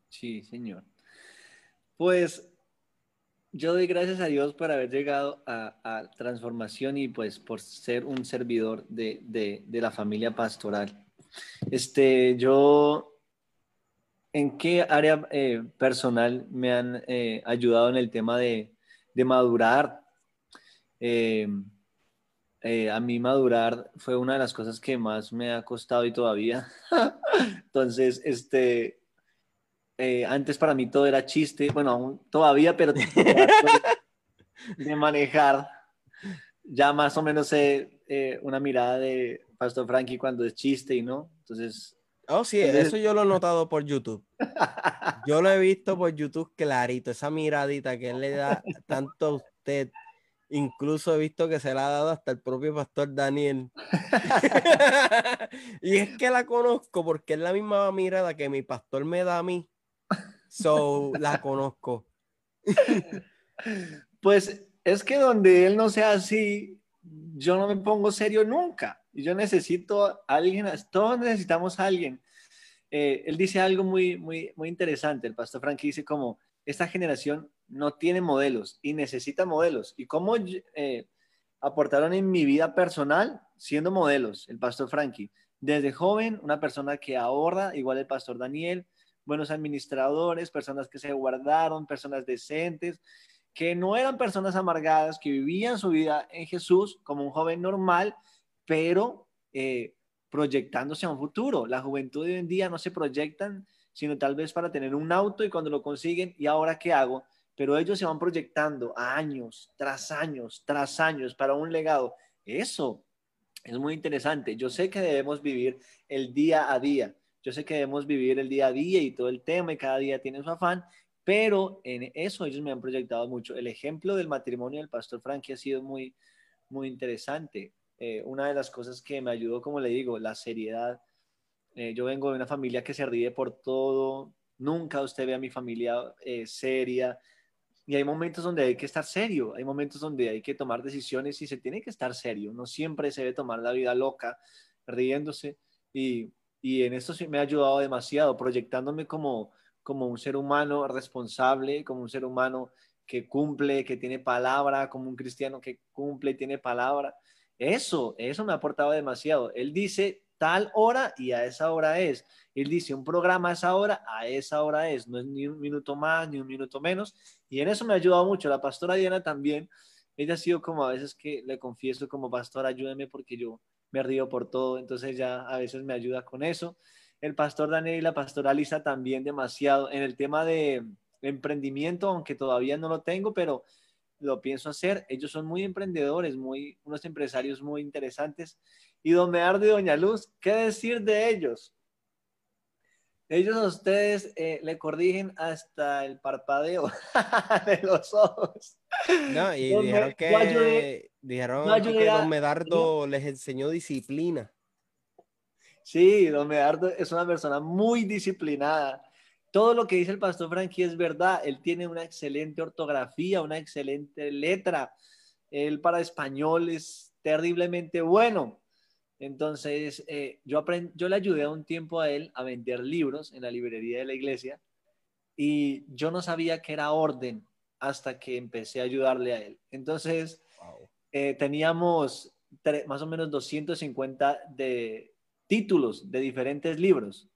Sí, señor. Pues yo doy gracias a Dios por haber llegado a, transformación y pues por ser un servidor de, de, la familia pastoral. Este, yo, ¿en qué área eh, personal me han eh, ayudado en el tema de, de madurar? Eh, eh, a mí madurar fue una de las cosas que más me ha costado y todavía. Entonces, este, antes para mí todo era chiste, bueno, aún todavía, pero de manejar. Ya más o menos sé una mirada de Pastor Frankie cuando es chiste y no. Entonces. Oh, sí, eso yo lo he notado por YouTube. Yo lo he visto por YouTube clarito, esa miradita que él le da tanto a usted Incluso he visto que se la ha dado hasta el propio pastor Daniel. y es que la conozco porque es la misma mirada que mi pastor me da a mí. So, la conozco. pues es que donde él no sea así, yo no me pongo serio nunca. Yo necesito a alguien, todos necesitamos a alguien. Eh, él dice algo muy, muy, muy interesante. El pastor Frank dice como, esta generación no tiene modelos y necesita modelos. ¿Y cómo eh, aportaron en mi vida personal siendo modelos? El pastor Frankie. Desde joven, una persona que ahorra, igual el pastor Daniel, buenos administradores, personas que se guardaron, personas decentes, que no eran personas amargadas, que vivían su vida en Jesús como un joven normal, pero eh, proyectándose a un futuro. La juventud de hoy en día no se proyectan, sino tal vez para tener un auto y cuando lo consiguen, ¿y ahora qué hago? pero ellos se van proyectando años tras años tras años para un legado. Eso es muy interesante. Yo sé que debemos vivir el día a día. Yo sé que debemos vivir el día a día y todo el tema y cada día tiene su afán, pero en eso ellos me han proyectado mucho. El ejemplo del matrimonio del pastor Frankie ha sido muy, muy interesante. Eh, una de las cosas que me ayudó, como le digo, la seriedad. Eh, yo vengo de una familia que se ríe por todo. Nunca usted ve a mi familia eh, seria. Y hay momentos donde hay que estar serio, hay momentos donde hay que tomar decisiones y se tiene que estar serio. No siempre se debe tomar la vida loca, riéndose. Y, y en esto sí me ha ayudado demasiado, proyectándome como, como un ser humano responsable, como un ser humano que cumple, que tiene palabra, como un cristiano que cumple y tiene palabra. Eso, eso me ha aportado demasiado. Él dice tal hora y a esa hora es. Él dice un programa a esa hora, a esa hora es. No es ni un minuto más, ni un minuto menos. Y en eso me ha ayudado mucho. La pastora Diana también. Ella ha sido como a veces que le confieso como pastora, ayúdeme porque yo me río por todo. Entonces ya a veces me ayuda con eso. El pastor Daniel y la pastora Lisa también demasiado en el tema de emprendimiento, aunque todavía no lo tengo, pero lo pienso hacer. Ellos son muy emprendedores, muy, unos empresarios muy interesantes. Y don Medardo y doña Luz, ¿qué decir de ellos? Ellos a ustedes eh, le corrigen hasta el parpadeo de los ojos. No, y dijeron que, dijeron que don Medardo les enseñó disciplina. Sí, don Medardo es una persona muy disciplinada todo lo que dice el pastor Frankie es verdad. Él tiene una excelente ortografía, una excelente letra. Él para español es terriblemente bueno. Entonces, eh, yo, yo le ayudé un tiempo a él a vender libros en la librería de la iglesia y yo no sabía que era orden hasta que empecé a ayudarle a él. Entonces, eh, teníamos más o menos 250 de títulos de diferentes libros.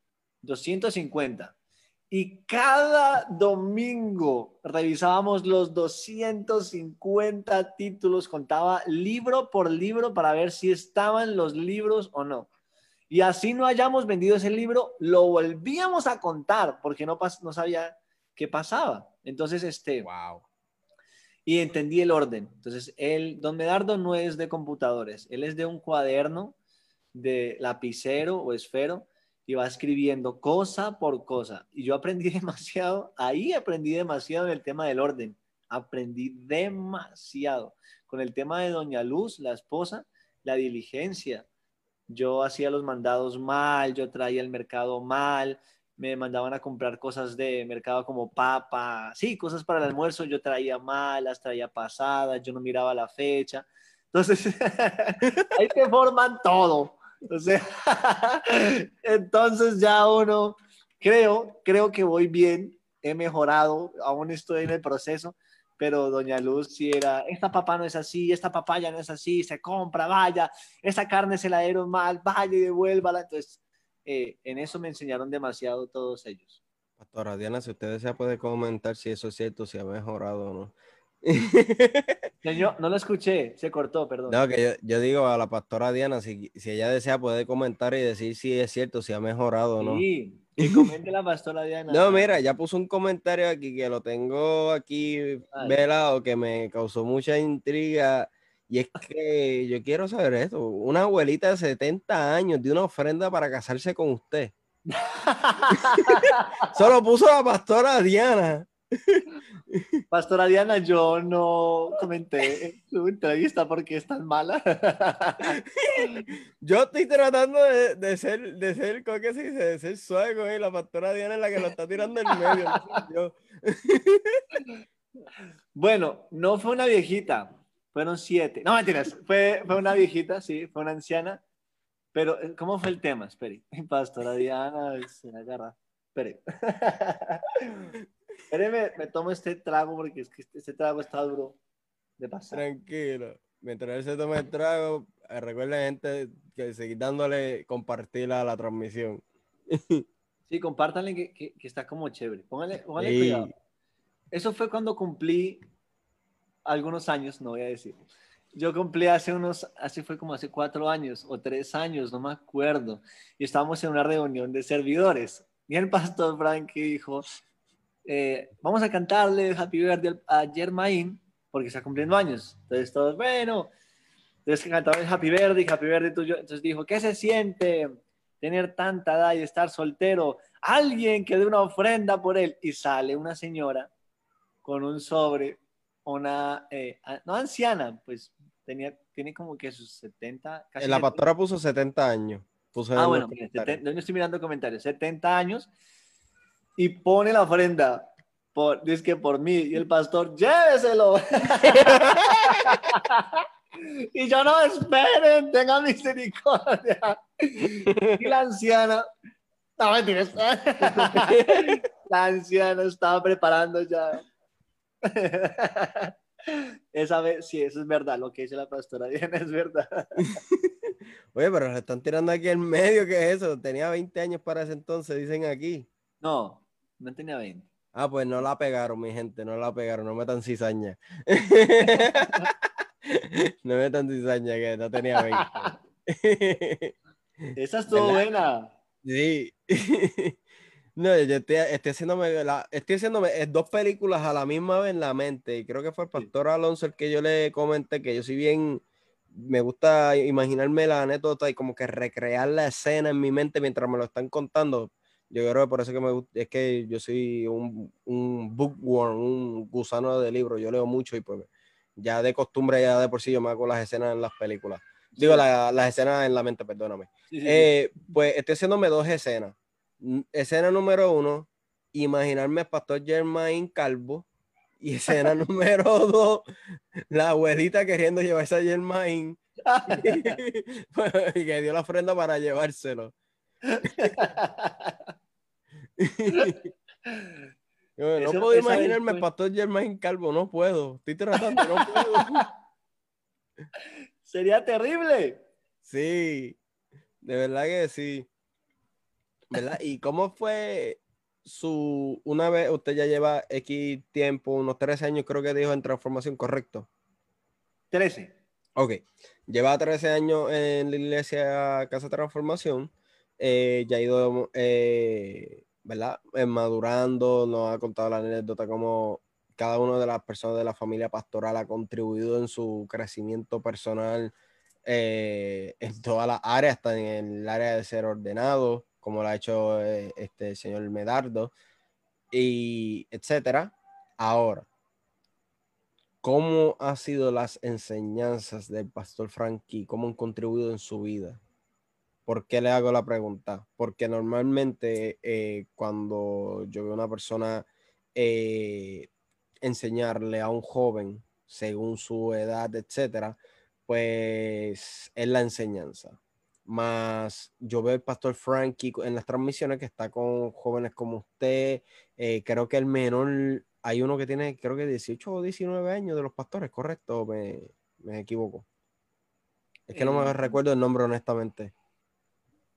250 y cada domingo revisábamos los 250 títulos, contaba libro por libro para ver si estaban los libros o no. Y así no hayamos vendido ese libro, lo volvíamos a contar porque no, no sabía qué pasaba. Entonces, este... Wow. Y entendí el orden. Entonces, el don Medardo no es de computadores, él es de un cuaderno de lapicero o esfero y va escribiendo cosa por cosa. Y yo aprendí demasiado, ahí aprendí demasiado en el tema del orden. Aprendí demasiado. Con el tema de Doña Luz, la esposa, la diligencia. Yo hacía los mandados mal, yo traía el mercado mal, me mandaban a comprar cosas de mercado como papa, sí, cosas para el almuerzo, yo traía mal, las traía pasadas, yo no miraba la fecha. Entonces, ahí te forman todo. O sea, entonces ya uno, creo, creo que voy bien, he mejorado, aún estoy en el proceso, pero doña Luz si era, esta papá no es así, esta papaya no es así, se compra, vaya, esta carne se la dieron mal, vaya y devuélvala. Entonces, eh, en eso me enseñaron demasiado todos ellos. Pastora Diana, si usted desea puede comentar si eso es cierto, si ha mejorado o no. Yo no lo escuché, se cortó, perdón. No, que yo, digo a la pastora Diana, si, ella desea puede comentar y decir si es cierto, si ha mejorado o no. Sí, que comente la pastora Diana. No, mira, ya puso un comentario aquí que lo tengo aquí velado, que me causó mucha intriga. Y es que yo quiero saber esto. Una abuelita de 70 años de una ofrenda para casarse con usted. Solo puso la pastora Diana. Pastora Diana, yo no comenté su entrevista porque es tan mala. yo estoy tratando de, ser, de ser, ¿cómo que se dice? De ser suave, y la pastora Diana es la que lo está tirando en medio. bueno, no fue una viejita, fueron siete. No, mentiras, fue, fue una viejita, sí, fue una anciana. Pero, ¿cómo fue el tema? Espere. Pastora Diana se agarra. Espere. Espéreme, me tomo este trago porque es que este, este trago está duro de pasar. Tranquilo. Mientras él se toma el trago, eh, recuerden, gente, que seguir dándole compartir a la transmisión. Sí, compártanle que, que, está como chévere. Póngale, póngale cuidado. Eso fue cuando cumplí algunos años, no voy a decir. Yo cumplí hace unos, así fue como hace cuatro años o tres años, no me acuerdo. Y estábamos en una reunión de servidores. Y el pastor Frank dijo, eh, vamos a cantarle Happy Birthday a Germain porque está cumpliendo años. Entonces todos, bueno, entonces cantaba Happy Birthday, Happy Birthday tuyo. Entonces dijo, ¿qué se siente tener tanta edad y estar soltero? Alguien que dé una ofrenda por él. Y sale una señora con un sobre, una, eh, no anciana, pues tenía, tiene como que sus 70. Casi la pastora puso 70 años. ah, bueno, no estoy mirando comentarios, 70 años y pone la ofrenda. Por, dice que por mí. Y el pastor, lléveselo. y yo no, esperen, tengan misericordia. Y la anciana, no mentiras. la anciana estaba preparando ya Esa vez, sí, eso es verdad, lo que dice la pastora Diana es verdad. Oye, pero le están tirando aquí en medio, ¿qué es eso? Tenía 20 años para ese entonces, dicen aquí. No, no tenía 20. Ah, pues no la pegaron, mi gente, no la pegaron, no metan cizaña. no metan cizaña, que no tenía 20. Esa estuvo buena. Sí. No, yo estoy, haciéndome, la, estoy haciéndome eh, dos películas a la misma vez en la mente. Y creo que fue el pastor Alonso el que yo le comenté que yo si bien me gusta imaginarme la anécdota y como que recrear la escena en mi mente mientras me lo están contando. Yo creo que por eso que me es que yo soy un, un bookworm, un gusano de libros. Yo leo mucho y pues ya de costumbre, ya de por sí yo me hago las escenas en las películas. Digo, las escenas en la mente, perdóname. Eh, pues estoy haciéndome dos escenas escena número uno, imaginarme a Pastor Germain Calvo. Y escena número dos, la abuelita queriendo llevarse a Germain. y que dio la ofrenda para llevárselo. no puedo imaginarme Pastor Germain Calvo, no puedo. Estoy tratando, no puedo. Sería terrible. Sí, de verdad que sí. ¿verdad? ¿Y cómo fue su, una vez, usted ya lleva X tiempo, unos 13 años creo que dijo en transformación, correcto? 13. Ok, lleva 13 años en la iglesia Casa Transformación, eh, ya ha ido, eh, ¿verdad? Eh, madurando, nos ha contado la anécdota como cada una de las personas de la familia pastoral ha contribuido en su crecimiento personal en todas las áreas, hasta en el área de ser ordenado, como lo ha hecho eh, este señor Medardo, y etcétera. Ahora, ¿cómo han sido las enseñanzas del pastor Frankie? ¿Cómo han contribuido en su vida? ¿Por qué le hago la pregunta? Porque normalmente eh, cuando yo veo a una persona eh, enseñarle a un joven según su edad, etcétera, pues es la enseñanza más yo veo el pastor Frankie en las transmisiones que está con jóvenes como usted. Eh, creo que el menor, hay uno que tiene, creo que 18 o 19 años de los pastores, ¿correcto? Me, me equivoco. Es que no me recuerdo el nombre, honestamente.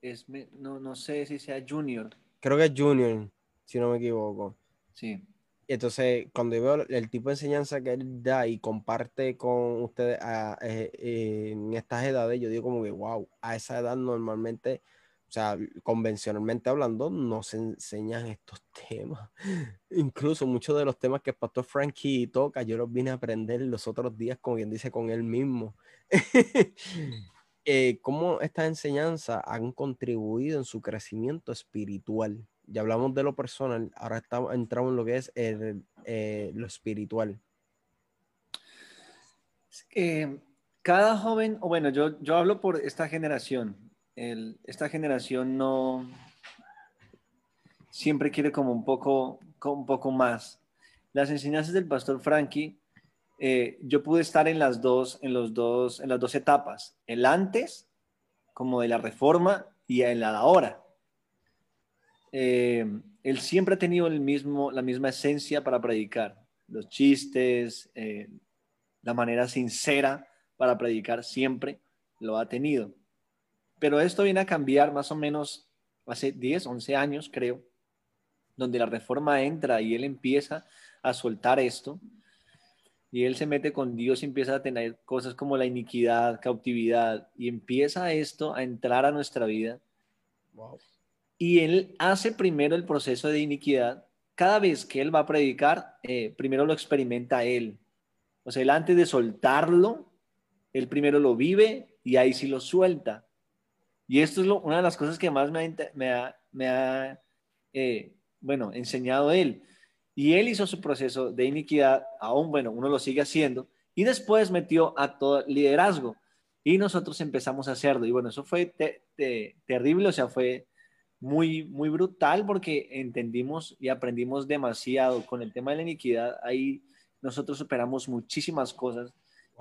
Es, no, no sé si sea Junior. Creo que es Junior, si no me equivoco. Sí. Y entonces, cuando veo el tipo de enseñanza que él da y comparte con ustedes eh, eh, en estas edades, yo digo como que, wow, a esa edad normalmente, o sea, convencionalmente hablando, no se enseñan estos temas. Incluso muchos de los temas que el pastor Frankie toca, yo los vine a aprender los otros días, como bien dice, con él mismo. eh, ¿Cómo estas enseñanzas han contribuido en su crecimiento espiritual? ya hablamos de lo personal, ahora estamos, entramos en lo que es eh, lo espiritual. cada joven, o bueno, yo, yo hablo por esta generación. esta generación no siempre quiere como un poco, un poco más. Las enseñanzas del pastor Frankie, eh, yo pude estar en las dos, en los dos, en las dos etapas, el antes, como de la reforma, y en la ahora eh, él siempre ha tenido el mismo, la misma esencia para predicar. Los chistes, eh, la manera sincera para predicar siempre lo ha tenido. Pero esto viene a cambiar más o menos hace 10, 11 años, creo, donde la reforma entra y él empieza a soltar esto. Y él se mete con Dios y empieza a tener cosas como la iniquidad, cautividad, y empieza esto a entrar a nuestra vida. Wow y él hace primero el proceso de iniquidad. Cada vez que él va a predicar, eh, primero lo experimenta él. O sea, él antes de soltarlo, él primero lo vive y ahí sí lo suelta. Y esto es una de las cosas que más me ha, me eh, bueno, enseñado él. Y él hizo su proceso de iniquidad, aún bueno, uno lo sigue haciendo, y después metió a todo liderazgo. Y nosotros empezamos a hacerlo. Y bueno, eso fue terrible, o sea, fue muy, muy brutal porque entendimos y aprendimos demasiado con el tema de la iniquidad. Ahí nosotros superamos muchísimas cosas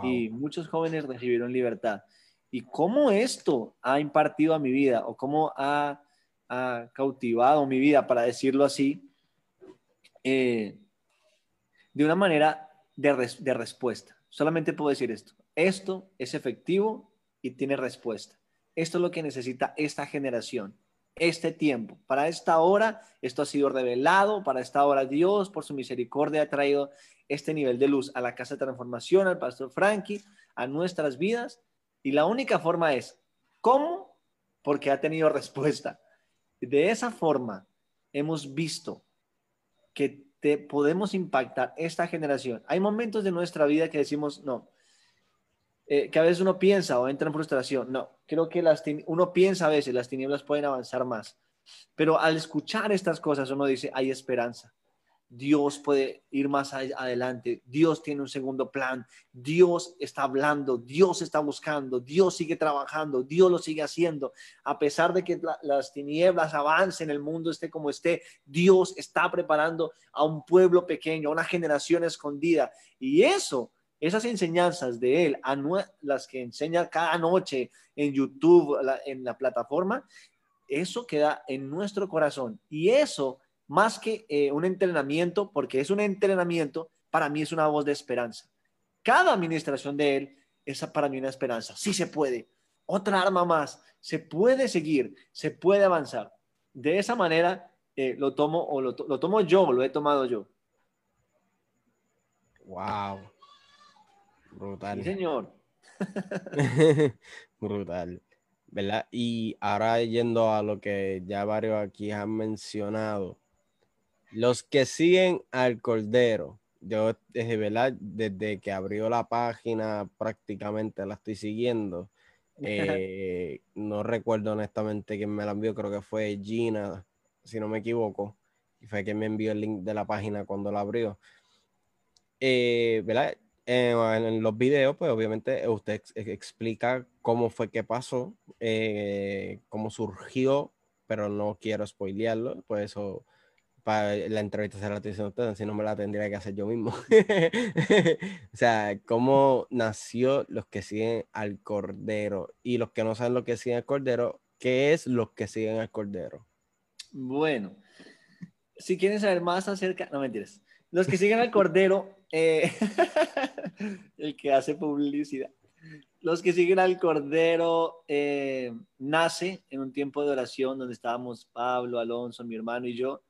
y muchos jóvenes recibieron libertad. ¿Y cómo esto ha impartido a mi vida o cómo ha, cautivado mi vida, para decirlo así? Eh, de una manera de, de respuesta. Solamente puedo decir esto. Esto es efectivo y tiene respuesta. Esto es lo que necesita esta generación, este tiempo. Para esta hora, esto ha sido revelado. Para esta hora, Dios, por su misericordia, ha traído este nivel de luz a la casa de transformación, al pastor Frankie, a nuestras vidas. Y la única forma es, ¿cómo? Porque ha tenido respuesta. De esa forma, hemos visto que te podemos impactar esta generación. Hay momentos de nuestra vida que decimos, no, eh, que a veces uno piensa o entra en frustración. No, creo que las uno piensa a veces, las tinieblas pueden avanzar más. Pero al escuchar estas cosas, uno dice, hay esperanza. Dios puede ir más adelante, Dios tiene un segundo plan, Dios está hablando, Dios está buscando, Dios sigue trabajando, Dios lo sigue haciendo. A pesar de que las tinieblas avancen, el mundo esté como esté, Dios está preparando a un pueblo pequeño, a una generación escondida. Y eso esas enseñanzas de él, las que enseña cada noche en YouTube, en la plataforma, eso queda en nuestro corazón. Y eso, más que eh, un entrenamiento, porque es un entrenamiento, para mí es una voz de esperanza. Cada administración de él es para mí una esperanza. Sí se puede. Otra arma más. Se puede seguir, se puede avanzar. De esa manera eh, lo tomo o lo, lo tomo yo, lo he tomado yo. Wow. Brutal. señor. Brutal. ¿Verdad? Y ahora yendo a lo que ya varios aquí han mencionado, los que siguen al Cordero, yo desde, ¿verdad? desde que abrió la página prácticamente la estoy siguiendo. Eh, no recuerdo honestamente quién me la envió, creo que fue Gina, si no me equivoco, y fue quien me envió el link de la página cuando la abrió. Eh, ¿verdad? en los videos, pues obviamente usted explica cómo fue que pasó, eh, cómo surgió, pero no quiero spoilearlo, por eso para la entrevista estoy diciendo ustedes, si no me la tendría que hacer yo mismo. o sea, cómo nació los que siguen al Cordero y los que no saben lo que siguen al Cordero, ¿qué es los que siguen al Cordero? Bueno, si quieren saber más acerca, no mentiras, los que siguen al Cordero eh, el que hace publicidad. Los que siguen al Cordero eh, nace en un tiempo de oración donde estábamos Pablo, Alonso, mi hermano y yo.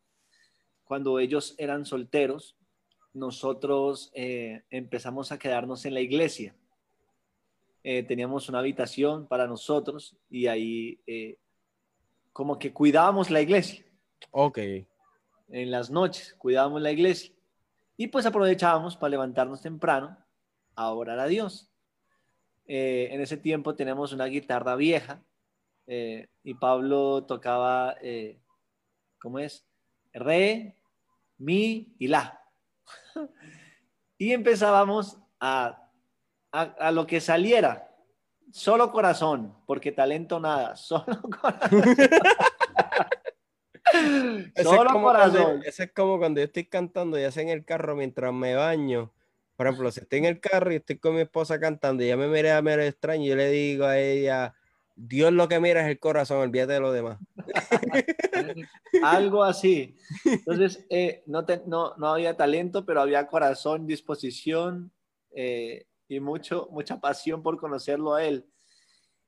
Cuando ellos eran solteros, nosotros eh, empezamos a quedarnos en la iglesia. teníamos una habitación para nosotros y ahí como que cuidábamos la iglesia. Ok. En las noches cuidábamos la iglesia. Y pues aprovechábamos para levantarnos temprano a orar a Dios. Eh, en ese tiempo tenemos una guitarra vieja eh, y Pablo tocaba, eh, ¿cómo es? Re, mi y la. y empezábamos a, a, a, lo que saliera. Solo corazón, porque talento nada, solo corazón. Solo corazón. Eso es como cuando yo estoy cantando, ya sea en el carro mientras me baño. Por ejemplo, si estoy en el carro y estoy con mi esposa cantando y ella me mira a ver extraño, yo le digo a ella, Dios lo que mira es el corazón, olvídate de lo demás. Algo así. Entonces, eh, no, no, no, había talento, pero había corazón, disposición eh, y mucho, mucha pasión por conocerlo a él.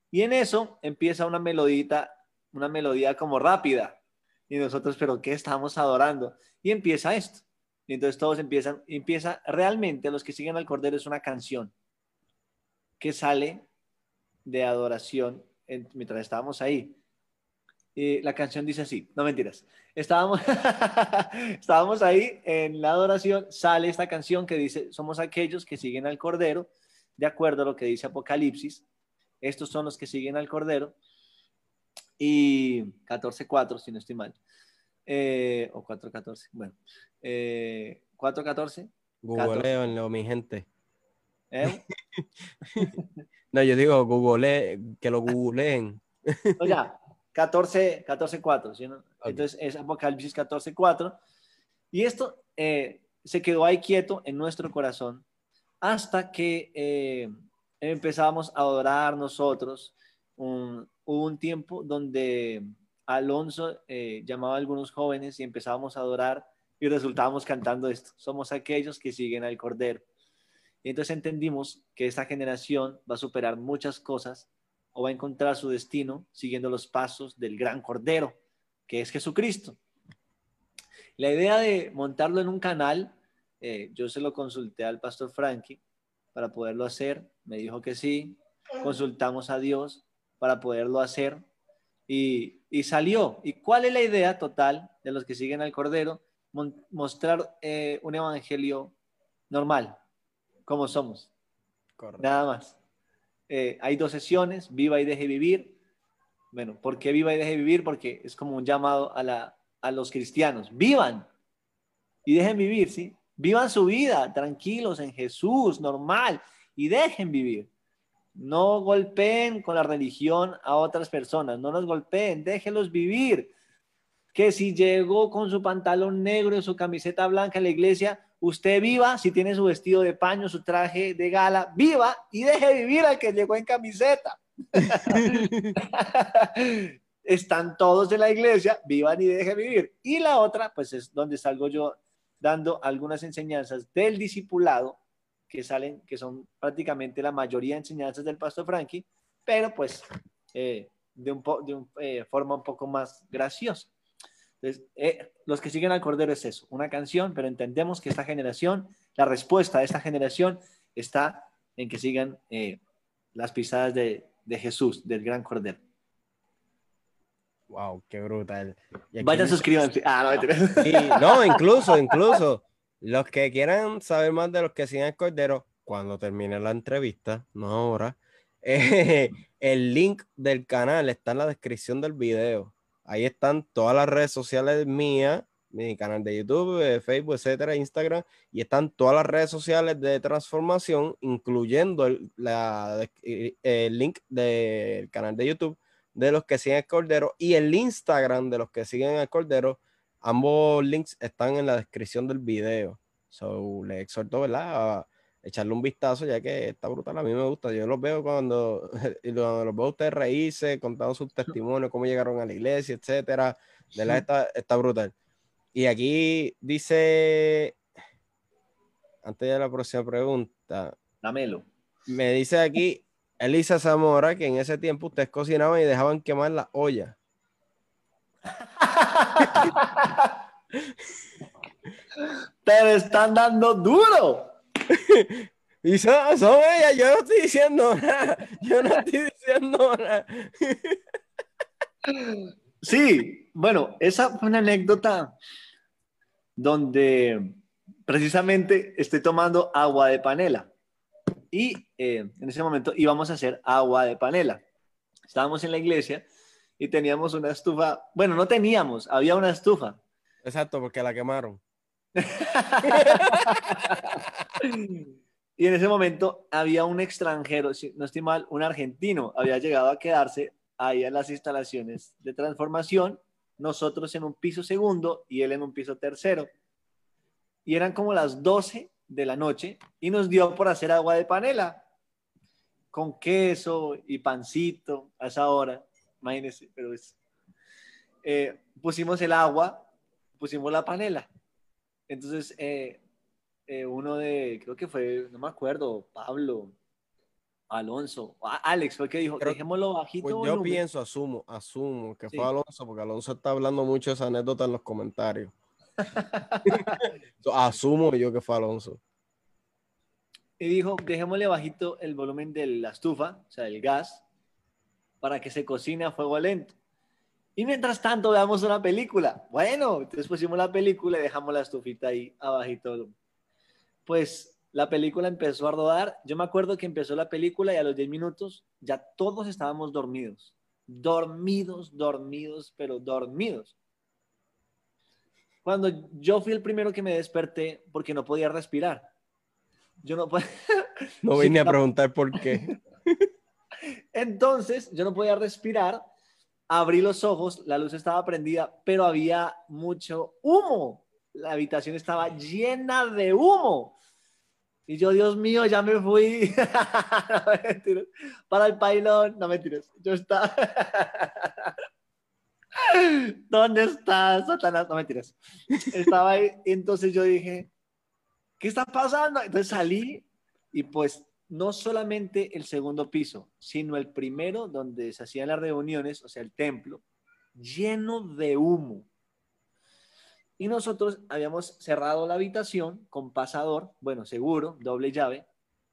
Y en eso empieza una melodita, una melodía como rápida. Y nosotros, pero ¿qué estamos adorando? Y empieza esto. Y entonces todos empiezan, empieza realmente, los que siguen al Cordero es una canción que sale de adoración mientras estábamos ahí. Y la canción dice así, no mentiras. Estábamos, estábamos ahí en la adoración, sale esta canción que dice, somos aquellos que siguen al Cordero, de acuerdo a lo que dice Apocalipsis. Estos son los que siguen al Cordero y 14-4, si no estoy mal. Eh, o 4-14, bueno. Eh, 4-14. Googleenlo, mi gente. ¿Eh? no, yo digo Google, que lo googleen. o ya, 14, 14 4, ¿sí, no? Entonces es Apocalipsis 14, 4. Y esto eh, se quedó ahí quieto en nuestro corazón hasta que eh, empezamos a adorar nosotros un, hubo un tiempo donde Alonso eh, llamaba a algunos jóvenes y empezábamos a adorar Y resultábamos cantando esto, somos aquellos que siguen al Cordero. Y entonces entendimos que esta generación va a superar muchas cosas o va a encontrar su destino siguiendo los pasos del gran Cordero, que es Jesucristo. La idea de montarlo en un canal, eh, yo se lo consulté al pastor Frankie para poderlo hacer, me dijo que sí, consultamos a Dios para poderlo hacer y, salió. ¿Y cuál es la idea total de los que siguen al Cordero? mostrar eh, un evangelio normal, como somos. Nada más. Eh, hay dos sesiones, viva y deje vivir. Bueno, ¿por qué viva y deje vivir? Porque es como un llamado a, la, a los cristianos. Vivan y dejen vivir, ¿sí? Vivan su vida tranquilos en Jesús, normal, y dejen vivir. No golpeen con la religión a otras personas, no los golpeen, déjenlos vivir. Que si llegó con su pantalón negro y su camiseta blanca a la iglesia, usted viva, si tiene su vestido de paño, su traje de gala, viva y deje vivir al que llegó en camiseta. Están todos en la iglesia, vivan y dejen vivir. Y la otra, pues es donde salgo yo dando algunas enseñanzas del discipulado que salen, que son prácticamente la mayoría de enseñanzas del pastor Frankie, pero pues eh, de, un de eh, forma un poco más graciosa. Entonces, eh, los que siguen al Cordero es eso, una canción, pero entendemos que esta generación, la respuesta de esta generación está en que sigan las pisadas de, de Jesús, del gran Cordero. Wow, qué brutal. Vayan, suscríbanse. Ah, no, no, incluso, incluso, los que quieran saber más de los que siguen el Cordero, cuando termine la entrevista, no ahora, eh, el link del canal está en la descripción del video. Ahí están todas las redes sociales mías, mi canal de YouTube, eh, Facebook, etcétera, Instagram, y están todas las redes sociales de transformación, incluyendo el, el link del canal de YouTube de los que siguen el Cordero y el Instagram de los que siguen el Cordero Ambos links están en la descripción del video. So, les exhorto, ¿verdad? Echarle un vistazo, ya que está brutal. A mí me gusta. Yo los veo cuando, y los veo a ustedes reírse, contando sus testimonios, cómo llegaron a la iglesia, etcétera. De la está, está brutal. Y aquí dice, antes de la próxima pregunta, dámelo. Me dice aquí Elisa Zamora que en ese tiempo ustedes cocinaban y dejaban quemar la olla. Te están dando duro. Y son, ellas, yo no estoy diciendo nada. Yo no estoy diciendo nada. Sí, bueno, esa fue una anécdota donde precisamente estoy tomando agua de panela. Y eh, en ese momento íbamos a hacer agua de panela. Estábamos en la iglesia y teníamos una estufa. Bueno, no teníamos, había una estufa. Exacto, porque la quemaron. y en ese momento había un extranjero, no estoy mal, un argentino, había llegado a quedarse ahí en las instalaciones de transformación, nosotros en un piso segundo y él en un piso tercero. Y eran como las 12 de la noche y nos dio por hacer agua de panela con queso y pancito a esa hora imagínense, pero es... Eh, pusimos el agua, pusimos la panela. Entonces, eh, eh, uno de, creo que fue, no me acuerdo, Pablo, Alonso, Alex fue el que dijo, dejémoslo bajito. Pues yo pienso, asumo, asumo que fue Alonso, porque Alonso está hablando mucho de esa anécdota en los comentarios. asumo yo que fue Alonso. Y dijo, dejémosle bajito el volumen de la estufa, o sea, el gas, para que se cocine a fuego lento. Y mientras tanto veamos una película. Bueno, entonces pusimos la película y dejamos la estufita ahí abajito. Pues la película empezó a rodar. Yo me acuerdo que empezó la película y a los 10 minutos ya todos estábamos dormidos. Dormidos, dormidos, pero dormidos. Cuando yo fui el primero que me desperté porque no podía respirar. Yo no podía... No vine a preguntar por qué. Entonces, yo no podía respirar, abrí los ojos, la luz estaba prendida, pero había mucho humo. La habitación estaba llena de humo. Y yo, Dios mío, ya me fui. Para el pailón. No mentiras. Yo estaba. ¿Dónde estás, Satanás? No mentiras. Estaba ahí, entonces yo dije, ¿qué está pasando? Entonces salí y pues no solamente el segundo piso, sino el primero donde se hacían las reuniones, o sea, el templo, lleno de humo. Y nosotros habíamos cerrado la habitación con pasador, bueno, seguro, doble llave.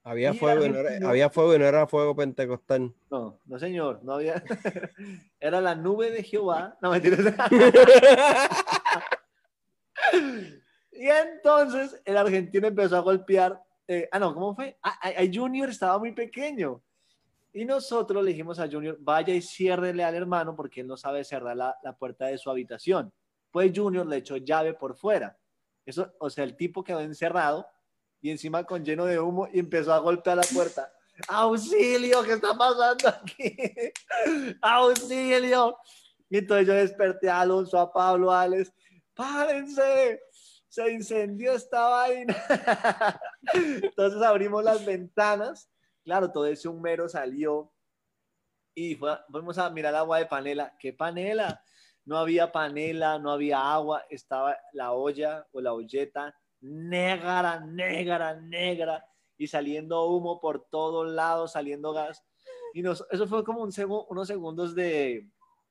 Había fuego, no era, había fuego y no era fuego pentecostal. No, no señor, no había. era la nube de Jehová. No, mentiras. y entonces el argentino empezó a golpear eh, ah, no, ¿cómo fue? Ah, Junior estaba muy pequeño. Y nosotros le dijimos a Junior, vaya y ciérrele al hermano porque él no sabe cerrar la, la, puerta de su habitación. Pues Junior le echó llave por fuera. Eso, o sea, el tipo quedó encerrado y encima con lleno de humo y empezó a golpear la puerta. ¡Auxilio! ¿Qué está pasando aquí? ¡Auxilio! Y entonces yo desperté a Alonso, a Pablo, a Alex. ¡Párense! se incendió esta vaina. Entonces abrimos las ventanas, claro, todo ese humero salió y fuimos a mirar agua de panela. ¿Qué panela? No había panela, no había agua, estaba la olla o la olleta negra, negra, negra y saliendo humo por todos lados, saliendo gas. Y nos, eso fue como un unos segundos de,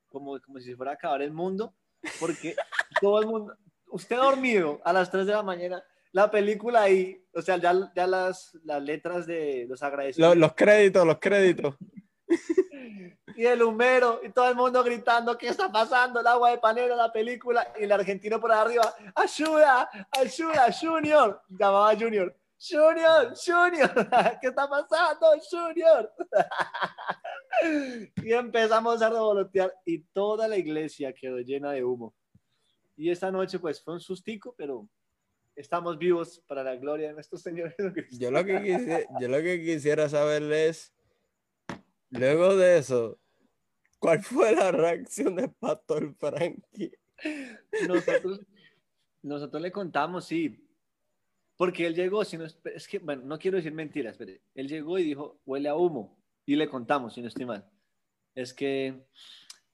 como, como si fuera a acabar el mundo, porque todo el mundo, usted dormido a las 3 de la mañana, la película ahí, o sea, ya, ya las, las letras de los agradecimientos. Los, créditos, los créditos. Y el humero, y todo el mundo gritando, ¿qué está pasando? El agua de panela, la película, y el argentino por arriba, ayuda, ayuda, Junior, llamaba Junior. Junior, Junior, ¿qué está pasando, Junior? y empezamos a revolotear y toda la iglesia quedó llena de humo. Y esta noche pues fue un sustico, pero estamos vivos para la gloria de nuestro Señor Yo lo que yo lo que quisiera saber es, luego de eso, ¿cuál fue la reacción del pastor Frankie? Nosotros, nosotros le contamos, sí, porque él llegó, si no, es que, bueno, no quiero decir mentiras, espere, él llegó y dijo, huele a humo, y le contamos, si no estoy mal. Es que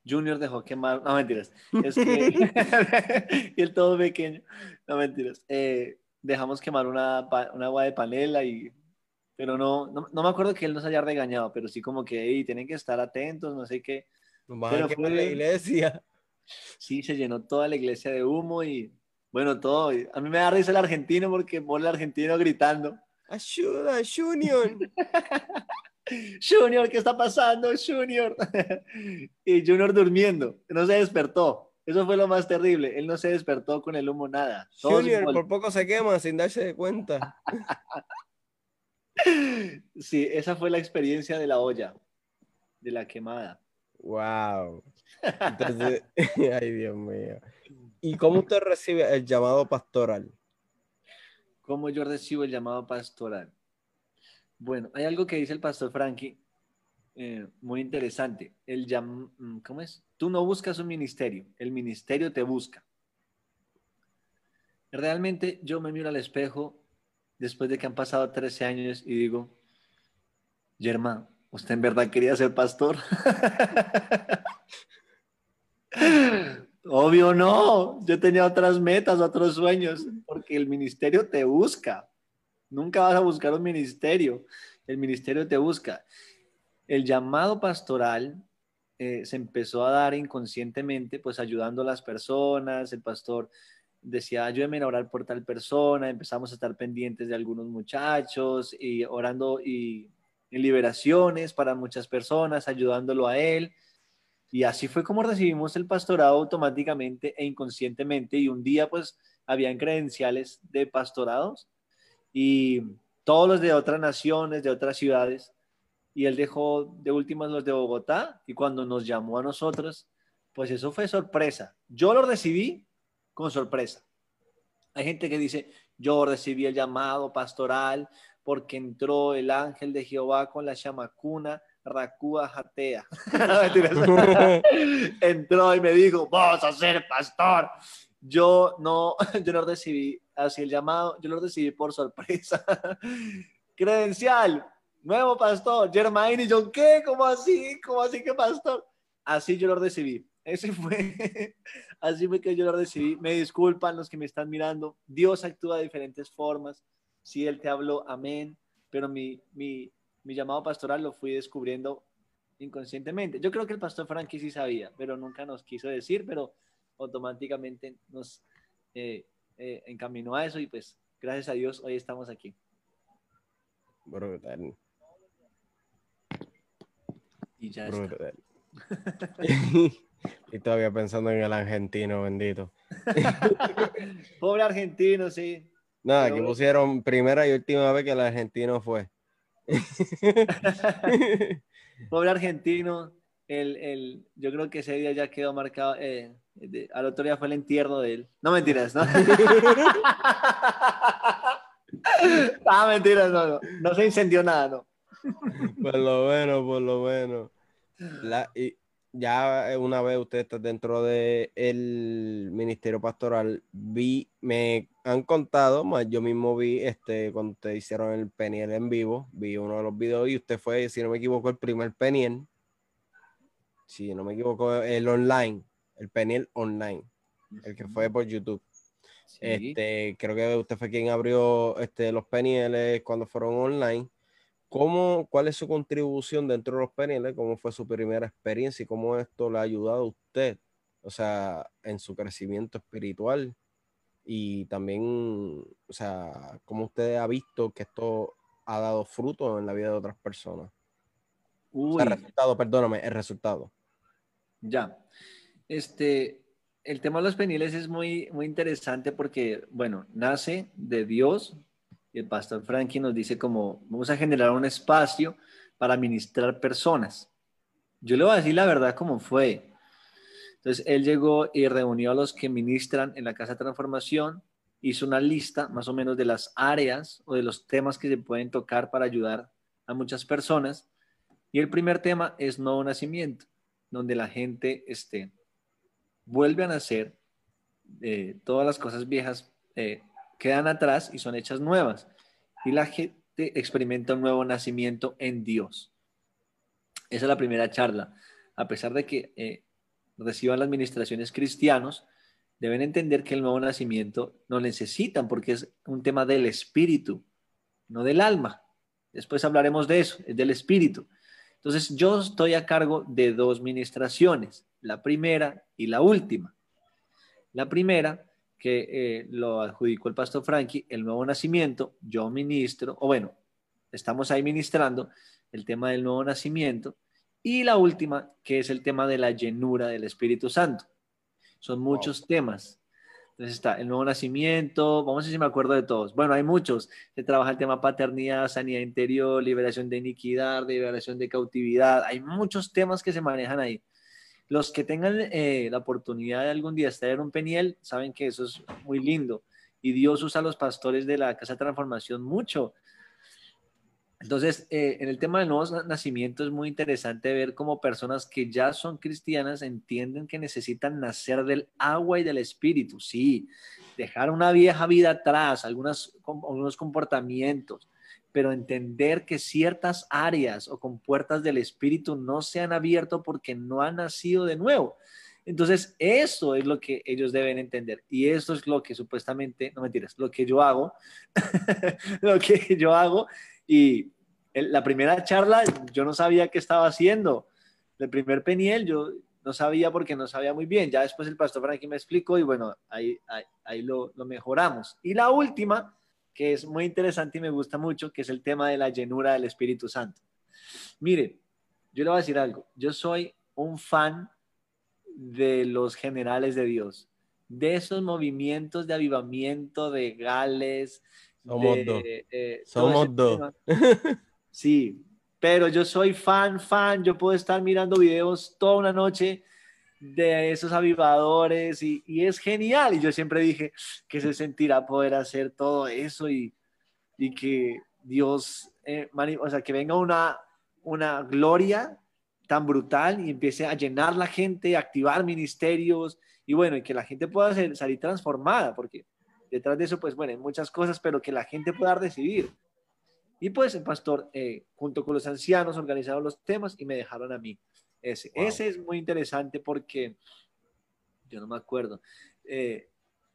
Junior dejó quemar, no mentiras, es que, y el todo pequeño, no mentiras, eh, dejamos quemar una, una, agua de panela y, pero no, no, me acuerdo que él nos haya regañado, pero sí como que, tienen que estar atentos, no sé qué. pero fue, la iglesia. Sí, se llenó toda la iglesia de humo y, bueno, todo, a mí me da risa el argentino porque por el argentino gritando. Ayuda, Junior. Junior, ¿qué está pasando, Junior? y Junior durmiendo, no se despertó. Eso fue lo más terrible. Él no se despertó con el humo, nada. Junior por poco se quema sin darse cuenta. sí, esa fue la experiencia de la olla, de la quemada. Wow. ay Dios mío. ¿Y cómo usted recibe el llamado pastoral? ¿Cómo yo recibo el llamado pastoral? Bueno, hay algo que dice el pastor Frankie eh, muy interesante. El mm, ¿Cómo es? Tú no buscas un ministerio, el ministerio te busca. Realmente yo me miro al espejo después de que han pasado 13 años y digo, Germán, ¿usted en verdad quería ser pastor? Obvio no, yo tenía otras metas, otros sueños, porque el ministerio te busca. Nunca vas a buscar un ministerio, el ministerio te busca. El llamado pastoral eh, se empezó a dar inconscientemente, pues ayudando a las personas, el pastor decía, ayúdeme a orar por tal persona, empezamos a estar pendientes de algunos muchachos y orando y en liberaciones para muchas personas, ayudándolo a él. Y así fue como recibimos el pastorado automáticamente e inconscientemente. Y un día, pues, habían credenciales de pastorados y todos los de otras naciones, de otras ciudades, y él dejó de últimas los de Bogotá, y cuando nos llamó a nosotros, pues eso fue sorpresa. Yo lo recibí con sorpresa. Hay gente que dice, yo recibí el llamado pastoral porque entró el ángel de Jehová con la chamacuna, Racúa Jatea. entró y me dijo, vas a ser pastor. Yo no, yo no recibí así el llamado, yo lo recibí por sorpresa. Credencial, nuevo pastor, Germain y yo, ¿qué? ¿Cómo así? ¿Cómo así que pastor? Así yo lo recibí. Ese fue, así fue que yo lo recibí. Me disculpan los que me están mirando. Dios actúa de diferentes formas. Si Él te habló, amén. Pero mi, mi, mi llamado pastoral lo fui descubriendo inconscientemente. Yo creo que el pastor Frankie sí sabía, pero nunca nos quiso decir, pero automáticamente nos eh, eh, encaminó a eso y pues gracias a Dios hoy estamos aquí. Brutal. Y ya Brutal. y todavía pensando en el argentino, bendito. Pobre argentino, sí. Nada, aquí pusieron primera y última vez que el argentino fue. Pobre argentino, el, el, yo creo que ese día ya quedó marcado. Eh, al otro día fue el entierro de él. No mentiras, ¿no? ah, mentiras, no, no. No se incendió nada, no. Por lo bueno, por lo bueno. La, y ya una vez usted está dentro del el ministerio pastoral, vi, me han contado, más yo mismo vi este cuando ustedes hicieron el peniel en vivo, vi uno de los videos y usted fue, si no me equivoco, el primer peniel. Si no me equivoco, el online, el peniel online, el que fue por YouTube. Este, creo que usted fue quien abrió este, los penieles cuando fueron online. ¿Cómo, ¿Cuál es su contribución dentro de los penieles? ¿Cómo fue su primera experiencia y cómo esto le ha ayudado a usted, o sea, en su crecimiento espiritual? Y también, o sea, cómo usted ha visto que esto ha dado fruto en la vida de otras personas. el resultado, perdóname, el resultado. Ya. Este, el tema de los penieles es muy, muy interesante porque, bueno, nace de Dios, y el pastor Frankie nos dice como vamos a generar un espacio para ministrar personas. Yo le voy a decir la verdad como fue. Entonces él llegó y reunió a los que ministran en la Casa de Transformación, hizo una lista más o menos de las áreas o de los temas que se pueden tocar para ayudar a muchas personas. Y el primer tema es nuevo nacimiento, donde la gente este, vuelve a nacer, eh, todas las cosas viejas eh, quedan atrás y son hechas nuevas. Y la gente experimenta un nuevo nacimiento en Dios. Esa es la primera charla. A pesar de que eh, reciban las administraciones cristianos, deben entender que el nuevo nacimiento no necesitan porque es un tema del espíritu, no del alma. Después hablaremos de eso, es del espíritu. Entonces yo estoy a cargo de dos ministraciones, la primera y la última. La primera que eh, lo adjudicó el pastor Frankie, el nuevo nacimiento, yo ministro, o bueno, estamos ahí ministrando el tema del nuevo nacimiento, y la última, que es el tema de la llenura del Espíritu Santo. Son muchos temas. Entonces está el nuevo nacimiento, vamos a ver si me acuerdo de todos. Bueno, hay muchos. Se trabaja el tema paternidad, sanidad interior, liberación de iniquidad, liberación de cautividad. Hay muchos temas que se manejan ahí. Los que tengan eh, la oportunidad de algún día estar un peniel, saben que eso es muy lindo. Y Dios usa a los pastores de la Casa de Transformación mucho. Entonces, eh, en el tema del nuevo nacimiento es muy interesante ver cómo personas que ya son cristianas entienden que necesitan nacer del agua y del espíritu. Sí, dejar una vieja vida atrás, algunos comportamientos, pero entender que ciertas áreas o compuertas del espíritu no se han abierto porque no han nacido de nuevo. Entonces, eso es lo que ellos deben entender. Y eso es lo que supuestamente, no mentiras, lo que yo hago, lo que yo hago. Y la primera charla, yo no sabía qué estaba haciendo. El primer peniel, yo no sabía porque no sabía muy bien. Ya después el pastor Frankie me explicó y bueno, ahí, ahí, lo, lo mejoramos. Y la última, que es muy interesante y me gusta mucho, que es el tema de la llenura del Espíritu Santo. Mire, yo le voy a decir algo. Yo soy un fan de los generales de Dios, de esos movimientos de avivamiento de Gales. Somos dos. Eh, Somos dos. Sí, pero yo soy fan, fan. Yo puedo estar mirando videos toda una noche de esos avivadores y, es genial. Y yo siempre dije que se sentirá poder hacer todo eso y, que Dios, eh, o sea, que venga una, una gloria tan brutal y empiece a llenar la gente, activar ministerios y bueno, y que la gente pueda salir transformada, porque detrás de eso, pues bueno, hay muchas cosas, pero que la gente pueda decidir. Y pues el pastor, eh, junto con los ancianos, organizaron los temas y me dejaron a mí. Ese, ese es muy interesante porque yo no me acuerdo. Eh,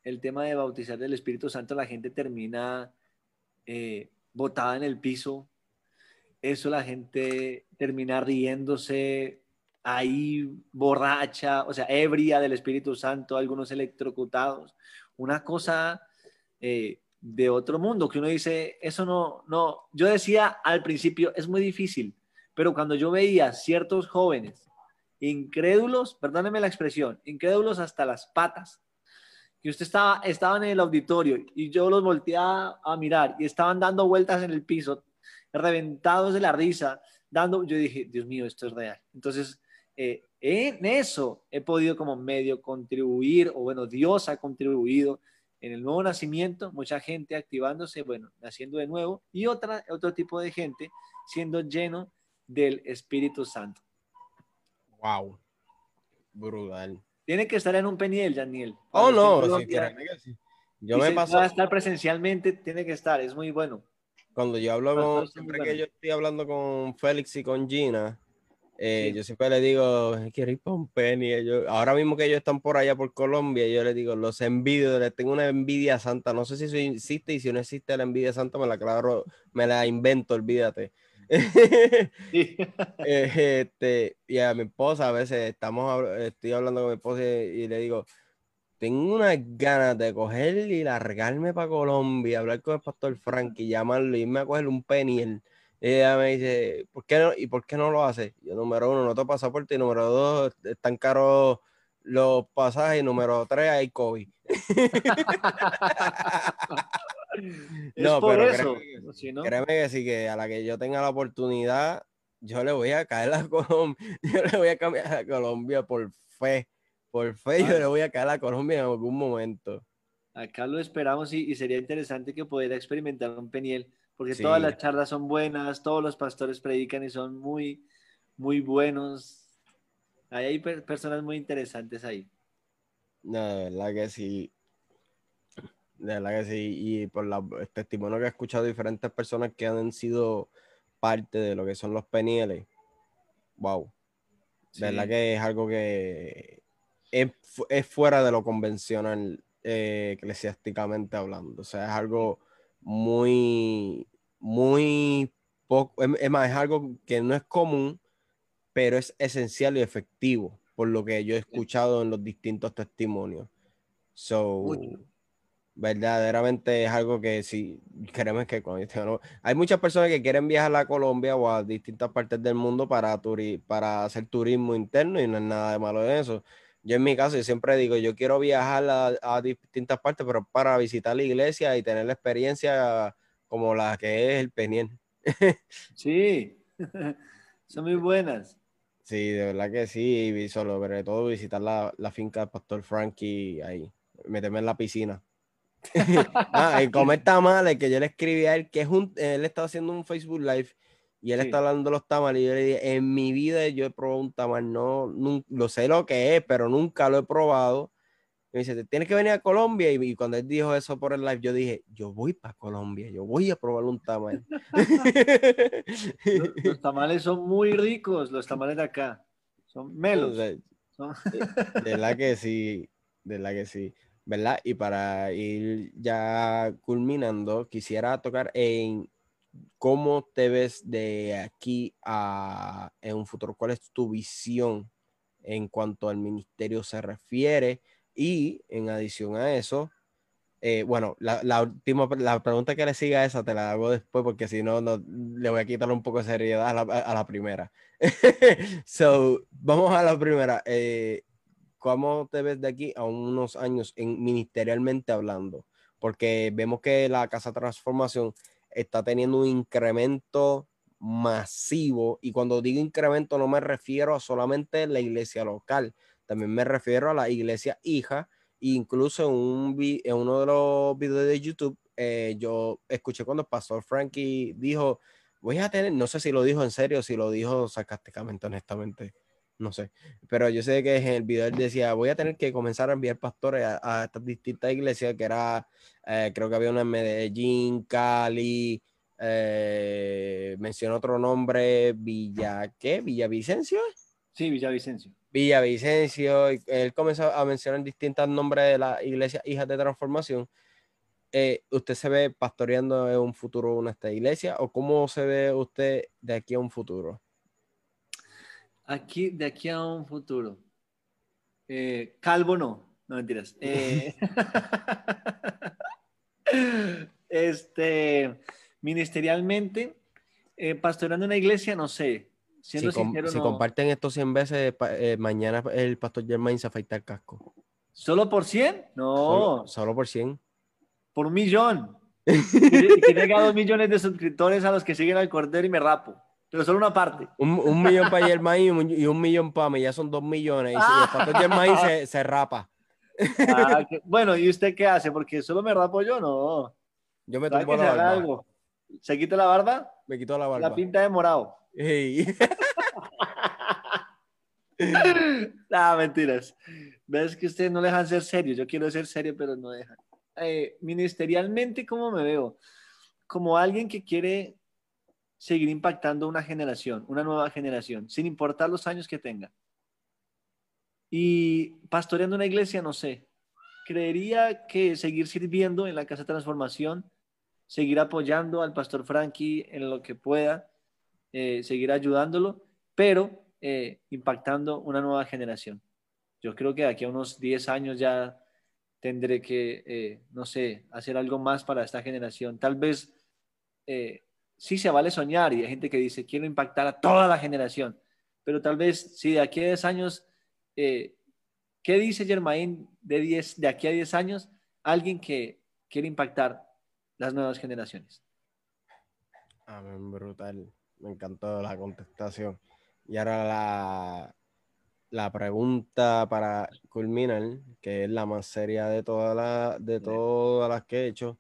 el tema de bautizar del Espíritu Santo, la gente termina eh, botada en el piso. Eso la gente termina riéndose ahí borracha, o sea, ebria del Espíritu Santo, algunos electrocutados. Una cosa eh, de otro mundo que uno dice, eso no, no. Yo decía al principio, es muy difícil, pero cuando yo veía ciertos jóvenes incrédulos, perdónenme la expresión, incrédulos hasta las patas, que usted estaba, estaba en el auditorio y yo los volteaba a mirar y estaban dando vueltas en el piso, reventados de la risa, dando, yo dije, Dios mío, esto es real. Entonces, eh, en eso he podido como medio contribuir, o bueno, Dios ha contribuido en el nuevo nacimiento, mucha gente activándose, bueno, naciendo de nuevo, y otra, otro tipo de gente siendo lleno del Espíritu Santo. Wow. Brutal. Tiene que estar en un peniel, Daniel. Oh, no, sí, Yo me paso. a estar presencialmente, tiene que estar, es muy bueno. Cuando yo hablo con, siempre que yo estoy hablando con Félix y con Gina, eh, yo siempre le digo, quiero ir para un penny. ahora mismo que ellos están por allá por Colombia, yo les digo, los envidio, les tengo una envidia santa. No sé si eso existe y si no existe la envidia santa, me la claro, me la invento, olvídate. este, y a mi esposa a veces estamos, estoy hablando con mi esposa y, le digo, tengo unas ganas de coger y largarme para Colombia, hablar con el pastor Frank y llamarlo y irme a coger un penny. Y ella me dice, ¿por qué no? ¿Y por qué no lo hace? Yo, número uno, no tengo pasaporte y número dos, están caros los pasajes y número tres, hay COVID. no, pero eso. Créeme, que sí, que a la que yo tenga la oportunidad, yo le voy a caer a Colombia, yo le voy a cambiar a Colombia por fe, por fe, yo le voy a caer a Colombia en algún momento. Acá lo esperamos y, sería interesante que pudiera experimentar un peniel, porque todas las charlas son buenas, todos los pastores predican y son muy, muy buenos. Ahí hay personas muy interesantes ahí. No, de verdad que sí. De verdad que sí, y por el testimonio que he escuchado de diferentes personas que han sido parte de lo que son los penieles, wow. De verdad que es algo que es, fuera de lo convencional eh, eclesiásticamente hablando. O sea, es algo muy, muy poco, es, más, es algo que no es común, pero es esencial y efectivo, por lo que yo he escuchado en los distintos testimonios. So, verdaderamente es algo que si queremos que cuando hay muchas personas que quieren viajar a Colombia o a distintas partes del mundo para para hacer turismo interno y no es nada de malo en eso. Yo en mi caso yo siempre digo, yo quiero viajar a, distintas partes, pero para visitar la iglesia y tener la experiencia como la que es el Peniel. Sí, son muy buenas. Sí, de verdad que sí, y solo, sobre todo visitar la, la finca del pastor Frankie ahí, meterme en la piscina. ah, y comer tamales, que yo le escribí a él, que es un, él estaba haciendo un Facebook Live y él está hablando de los tamales y yo le dije, en mi vida yo he probado un tamal, no, lo sé lo que es, pero nunca lo he probado. Y me dice, tienes que venir a Colombia. Y, cuando él dijo eso por el live, yo dije, yo voy para Colombia, yo voy a probar un tamal. los, tamales son muy ricos, los tamales de acá. Son melos. De, de la que sí, de la que sí. ¿Verdad? Y para ir ya culminando, quisiera tocar en cómo te ves de aquí a en un futuro, cuál es tu visión en cuanto al ministerio se refiere y en adición a eso, eh, bueno, la, última la pregunta que le siga a esa te la hago después porque si no, no le voy a quitar un poco de seriedad a la, primera. so, vamos a la primera. Eh, ¿Cómo te ves de aquí a unos años en, ministerialmente hablando? Porque vemos que la Casa Transformación está teniendo un incremento masivo y cuando digo incremento no me refiero a solamente la iglesia local, también me refiero a la iglesia hija. Incluso en, en uno de los videos de YouTube, eh, yo escuché cuando el pastor Frankie dijo, voy a tener, no sé si lo dijo en serio, si lo dijo sarcásticamente, honestamente, no sé, pero yo sé que en el video él decía, voy a tener que comenzar a enviar pastores a, estas distintas iglesias, que era, eh, creo que había una en Medellín, Cali, Eh, menciona otro nombre, Villa, ¿qué? ¿Villavicencio? Sí, Villavicencio. Villavicencio. Él comenzó a mencionar distintos nombres de la iglesia Hijas de Transformación. Eh, ¿Usted se ve pastoreando en un futuro en esta iglesia o cómo se ve usted de aquí a un futuro? Aquí, de aquí a un futuro. Eh, calvo no, no mentiras. Eh, este, ministerialmente, eh, pastoreando una iglesia, no sé. si, comparten esto 100 veces, mañana el pastor Germain se afeita el casco. ¿Solo por 100? No. Solo, por 100. Por un millón. que, que llega a dos millones de suscriptores a los que siguen al Cordero y me rapo pero solo una parte. Un, millón para Germain y un, millón para mí, ya son dos millones. Y, si el pastor Germain se, se rapa. Ah, bueno, ¿y usted qué hace? Porque solo me rapo yo, no. Yo me tumbo la barba. Algo? ¿Se quita la barba? Me quito la barba. La pinta de morado. ah, mentiras. Ves que ustedes no dejan ser serio. Yo quiero ser serio, pero no dejan. Eh, ministerialmente, ¿cómo me veo? Como alguien que quiere seguir impactando una generación, una nueva generación, sin importar los años que tenga. Y pastoreando una iglesia, no sé. Creería que seguir sirviendo en la Casa de Transformación, seguir apoyando al pastor Frankie en lo que pueda, eh, seguir ayudándolo, pero eh, impactando una nueva generación. Yo creo que de aquí a unos 10 años ya tendré que, eh, no sé, hacer algo más para esta generación. Tal vez sí se vale soñar y hay gente que dice, quiero impactar a toda la generación, pero tal vez si de aquí a 10 años, eh, ¿qué dice Germain de, 10, de aquí a 10 años? Alguien que quiere impactar las nuevas generaciones. Amén, brutal. Me encantó la contestación. Y ahora la, la pregunta para culminar, que es la más seria de, toda de todas las que he hecho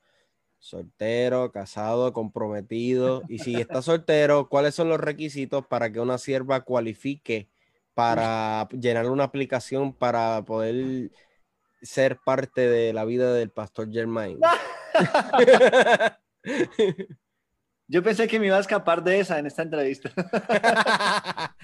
soltero, casado, comprometido. Y si está soltero, ¿cuáles son los requisitos para que una sierva cualifique para llenar una aplicación para poder ser parte de la vida del pastor Germain? Yo pensé que me iba a escapar de esa en esta entrevista.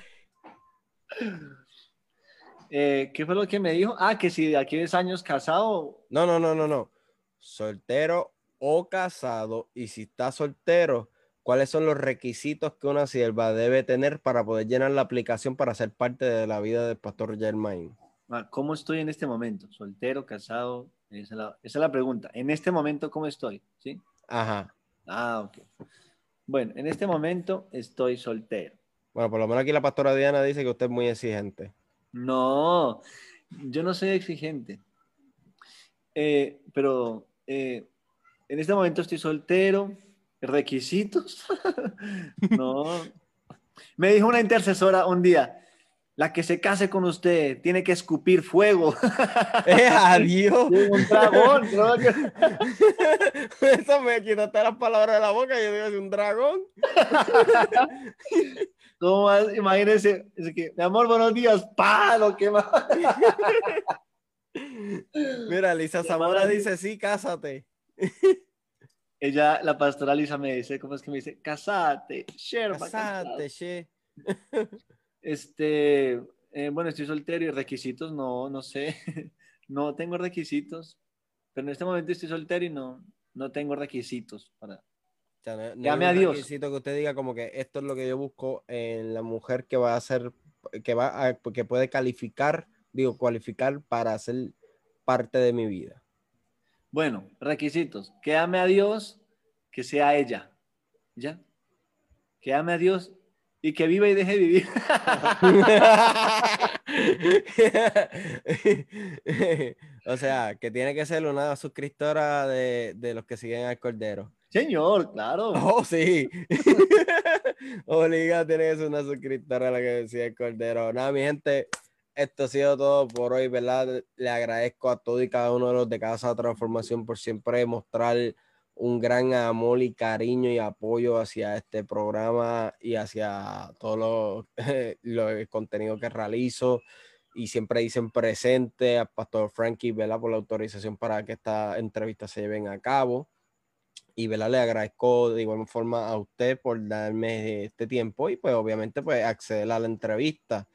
Eh, ¿Qué fue lo que me dijo? Ah, que si de aquí a 10 años casado. No, no, no, no, no. Soltero o casado y si está soltero, cuáles son los requisitos que una sierva debe tener para poder llenar la aplicación para ser parte de la vida del pastor Germain. ¿Cómo estoy en este momento? ¿Soltero, casado? Esa es la, pregunta. En este momento, ¿cómo estoy? ¿Sí? Ajá. Ah, ok. Bueno, en este momento estoy soltero. Bueno, por lo menos aquí la pastora Diana dice que usted es muy exigente. No, yo no soy exigente. Eh, pero eh, en este momento estoy soltero. ¿Requisitos? no. Me dijo una intercesora un día, la que se case con usted tiene que escupir fuego. Eh, adiós. Un dragón. Eso me quitaste las palabras de la boca. Yo digo, un dragón. ¿Cómo más? Imagínese, que, mi amor, buenos días. ¡Pah! Lo que más. Mira, Lisa Zamora dice, sí, cásate. Ella, la pastora Lisa me dice, ¿cómo es que me dice? Casate, Sherma. Casate, she. Este, eh, bueno, estoy soltero y requisitos, no, no sé. no tengo requisitos, pero en este momento estoy soltero y no, no tengo requisitos para... Llame a Dios. Requisito que usted diga como que esto es lo que yo busco en la mujer que va a ser, que va a, que puede calificar, digo, cualificar para ser parte de mi vida. Bueno, requisitos. Que ame a Dios, que sea ella. ¿Ya? Que ame a Dios y que viva y deje vivir. o sea, que tiene que ser una suscriptora de, los que siguen al Cordero. Señor, claro. Oh, sí. Obliga tiene que ser una suscriptora de la que sigue el Cordero. Nada, mi gente, esto ha sido todo por hoy, ¿verdad? Le agradezco a todos y cada uno de los de Casa Transformación por siempre mostrar un gran amor y cariño y apoyo hacia este programa y hacia todo lo, el contenido que realizo. Y siempre dicen presente a Pastor Frankie, ¿verdad? Por la autorización para que esta entrevista se lleven a cabo. y ¿verdad? le agradezco de igual forma a usted por darme este tiempo y pues obviamente pues acceder a la entrevista.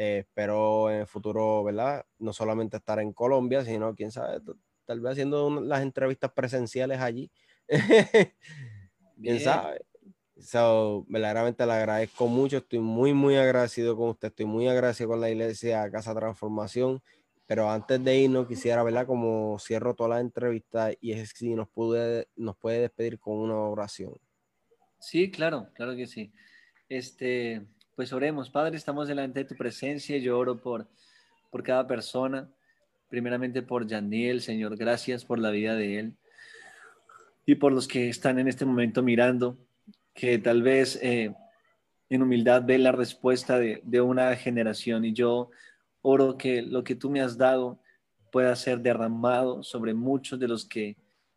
Eh, espero en el futuro, ¿verdad? No solamente estar en Colombia, sino, quién sabe, tal vez haciendo las entrevistas presenciales allí. quién sabe. So, verdaderamente le agradezco mucho, estoy muy, muy agradecido con usted, estoy muy agradecido con la iglesia Casa Transformación, pero antes de irnos quisiera, ¿verdad? Como cierro toda la entrevista y es si nos, pude, nos puede despedir con una oración. Sí, claro, claro que sí. Este, pues oremos, Padre, estamos delante de tu presencia, yo oro por, por cada persona, primeramente por Daniel, Señor, gracias por la vida de él. Y por los que están en este momento mirando que tal vez eh, en humildad ve la respuesta de, de una generación. Y yo oro que lo que tú me has dado pueda ser derramado sobre muchos de los que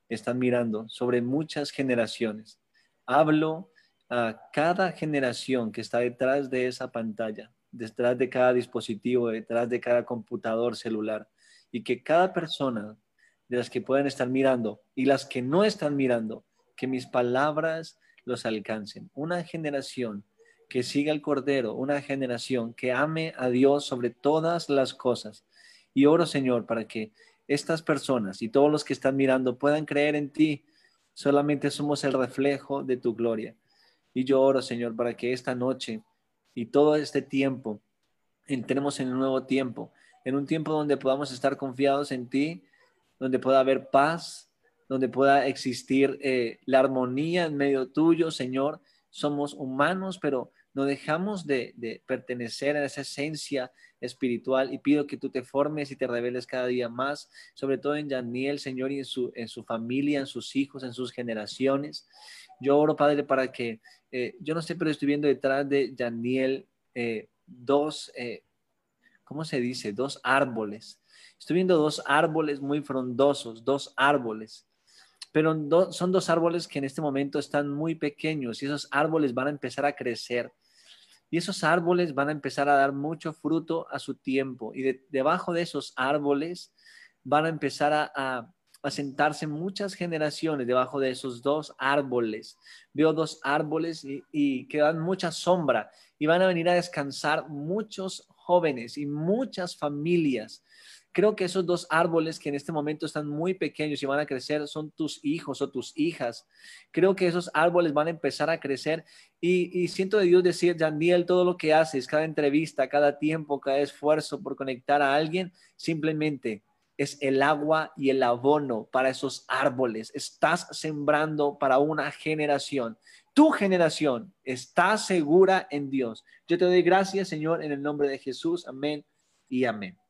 están mirando, sobre muchas generaciones. Hablo a cada generación que está detrás de esa pantalla, detrás de cada dispositivo, detrás de cada computador celular, y que cada persona de las que pueden estar mirando y las que no están mirando, que mis palabras los alcancen. Una generación que siga el Cordero, una generación que ame a Dios sobre todas las cosas. Y oro, Señor, para que estas personas y todos los que están mirando puedan creer en ti. Solamente somos el reflejo de tu gloria. Y yo oro, Señor, para que esta noche y todo este tiempo entremos en un nuevo tiempo, en un tiempo donde podamos estar confiados en ti, donde pueda haber paz, donde pueda existir eh, la armonía en medio tuyo, Señor. Somos humanos, pero no dejamos de, pertenecer a esa esencia espiritual y pido que tú te formes y te reveles cada día más, sobre todo en Daniel, Señor, y en su, en su familia, en sus hijos, en sus generaciones. Yo oro, Padre, para que, eh, yo no sé, pero estoy viendo detrás de Daniel eh, dos, ¿cómo se dice? Dos árboles. Estoy viendo dos árboles muy frondosos, dos árboles pero son dos árboles que en este momento están muy pequeños y esos árboles van a empezar a crecer y esos árboles van a empezar a dar mucho fruto a su tiempo y debajo de esos árboles van a empezar a, sentarse muchas generaciones debajo de esos dos árboles. Veo dos árboles y, y que dan mucha sombra y van a venir a descansar muchos jóvenes y muchas familias Creo que esos dos árboles que en este momento están muy pequeños y van a crecer son tus hijos o tus hijas. Creo que esos árboles van a empezar a crecer y, siento de Dios decir, Daniel, todo lo que haces, cada entrevista, cada tiempo, cada esfuerzo por conectar a alguien, simplemente es el agua y el abono para esos árboles. Estás sembrando para una generación. Tu generación está segura en Dios. Yo te doy gracias, Señor, en el nombre de Jesús. Amén y amén.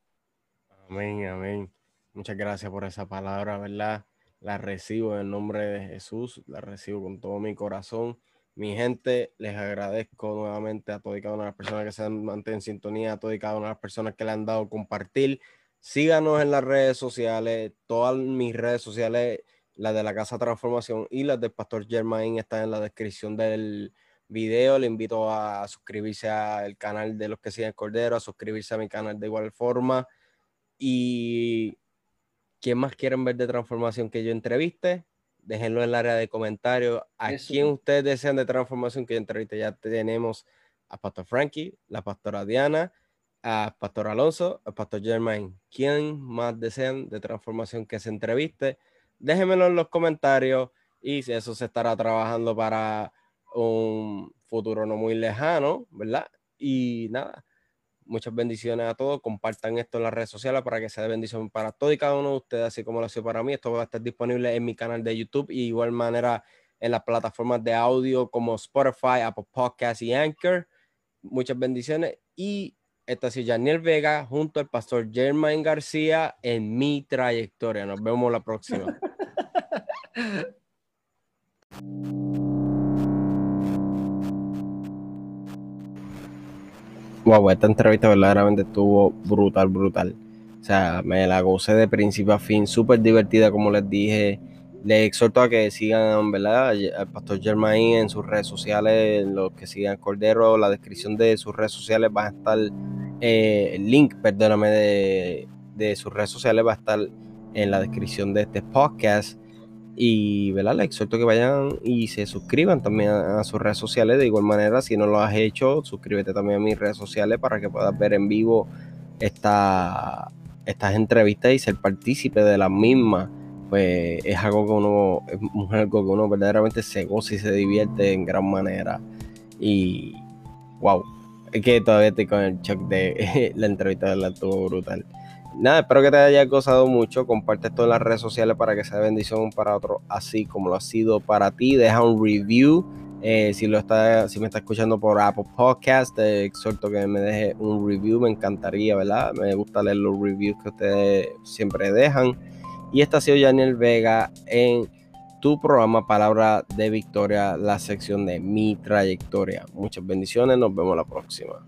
Amén, amén. Muchas gracias por esa palabra, ¿verdad? La recibo en el nombre de Jesús, la recibo con todo mi corazón. Mi gente, les agradezco nuevamente a todas y cada una de las personas que se han mantenido en sintonía, a todas y cada una de las personas que le han dado compartir. Síganos en las redes sociales, todas mis redes sociales, las de la Casa Transformación y las del Pastor Germain están en la descripción del video. Le invito a suscribirse al canal de los que siguen Cordero, a suscribirse a mi canal de igual forma. Y ¿quién más quieren ver de transformación que yo entreviste? Déjenlo en el área de comentarios. ¿A quién ustedes desean de transformación que yo entreviste? Ya tenemos a Pastor Frankie, la pastora Diana, a Pastor Alonso, a Pastor Germain. ¿Quién más desean de transformación que se entreviste? Déjenmelo en los comentarios y si eso se estará trabajando para un futuro no muy lejano, ¿verdad? Y nada, Muchas bendiciones a todos. Compartan esto en las redes sociales para que sea de bendición para todos y cada uno de ustedes, así como lo ha sido para mí. Esto va a estar disponible en mi canal de YouTube y igual manera en las plataformas de audio como Spotify, Apple Podcasts y Anchor. Muchas bendiciones. Y esta es Janiel Vega junto al pastor Germain García en mi trayectoria. Nos vemos la próxima. wow, esta entrevista verdaderamente estuvo brutal, brutal. O sea, me la gocé de principio a fin, súper divertida, como les dije. Les exhorto a que sigan, ¿verdad? Al Pastor Germain en sus redes sociales, los que sigan Cordero, la descripción de sus redes sociales va a estar, eh, el link, perdóname, de, de sus redes sociales va a estar en la descripción de este podcast. Y ¿verdad? les exhorto que vayan y se suscriban también a, sus redes sociales. De igual manera, si no lo has hecho, suscríbete también a mis redes sociales para que puedas ver en vivo esta, estas entrevistas y ser partícipe de las mismas. Pues es algo que uno, es algo que uno verdaderamente se goza y se divierte en gran manera. Y wow, es que todavía estoy con el shock de la entrevista de la estuvo brutal. Nada, espero que te haya gozado mucho. Comparte esto en las redes sociales para que sea bendición para otros, así como lo ha sido para ti. Deja un review. Eh, si, lo está, si me está escuchando por Apple Podcast, te exhorto que me deje un review. Me encantaría, ¿verdad? Me gusta leer los reviews que ustedes siempre dejan. Y esta ha sido Daniel Vega en tu programa Palabra de Victoria, la sección de mi trayectoria. Muchas bendiciones. Nos vemos la próxima.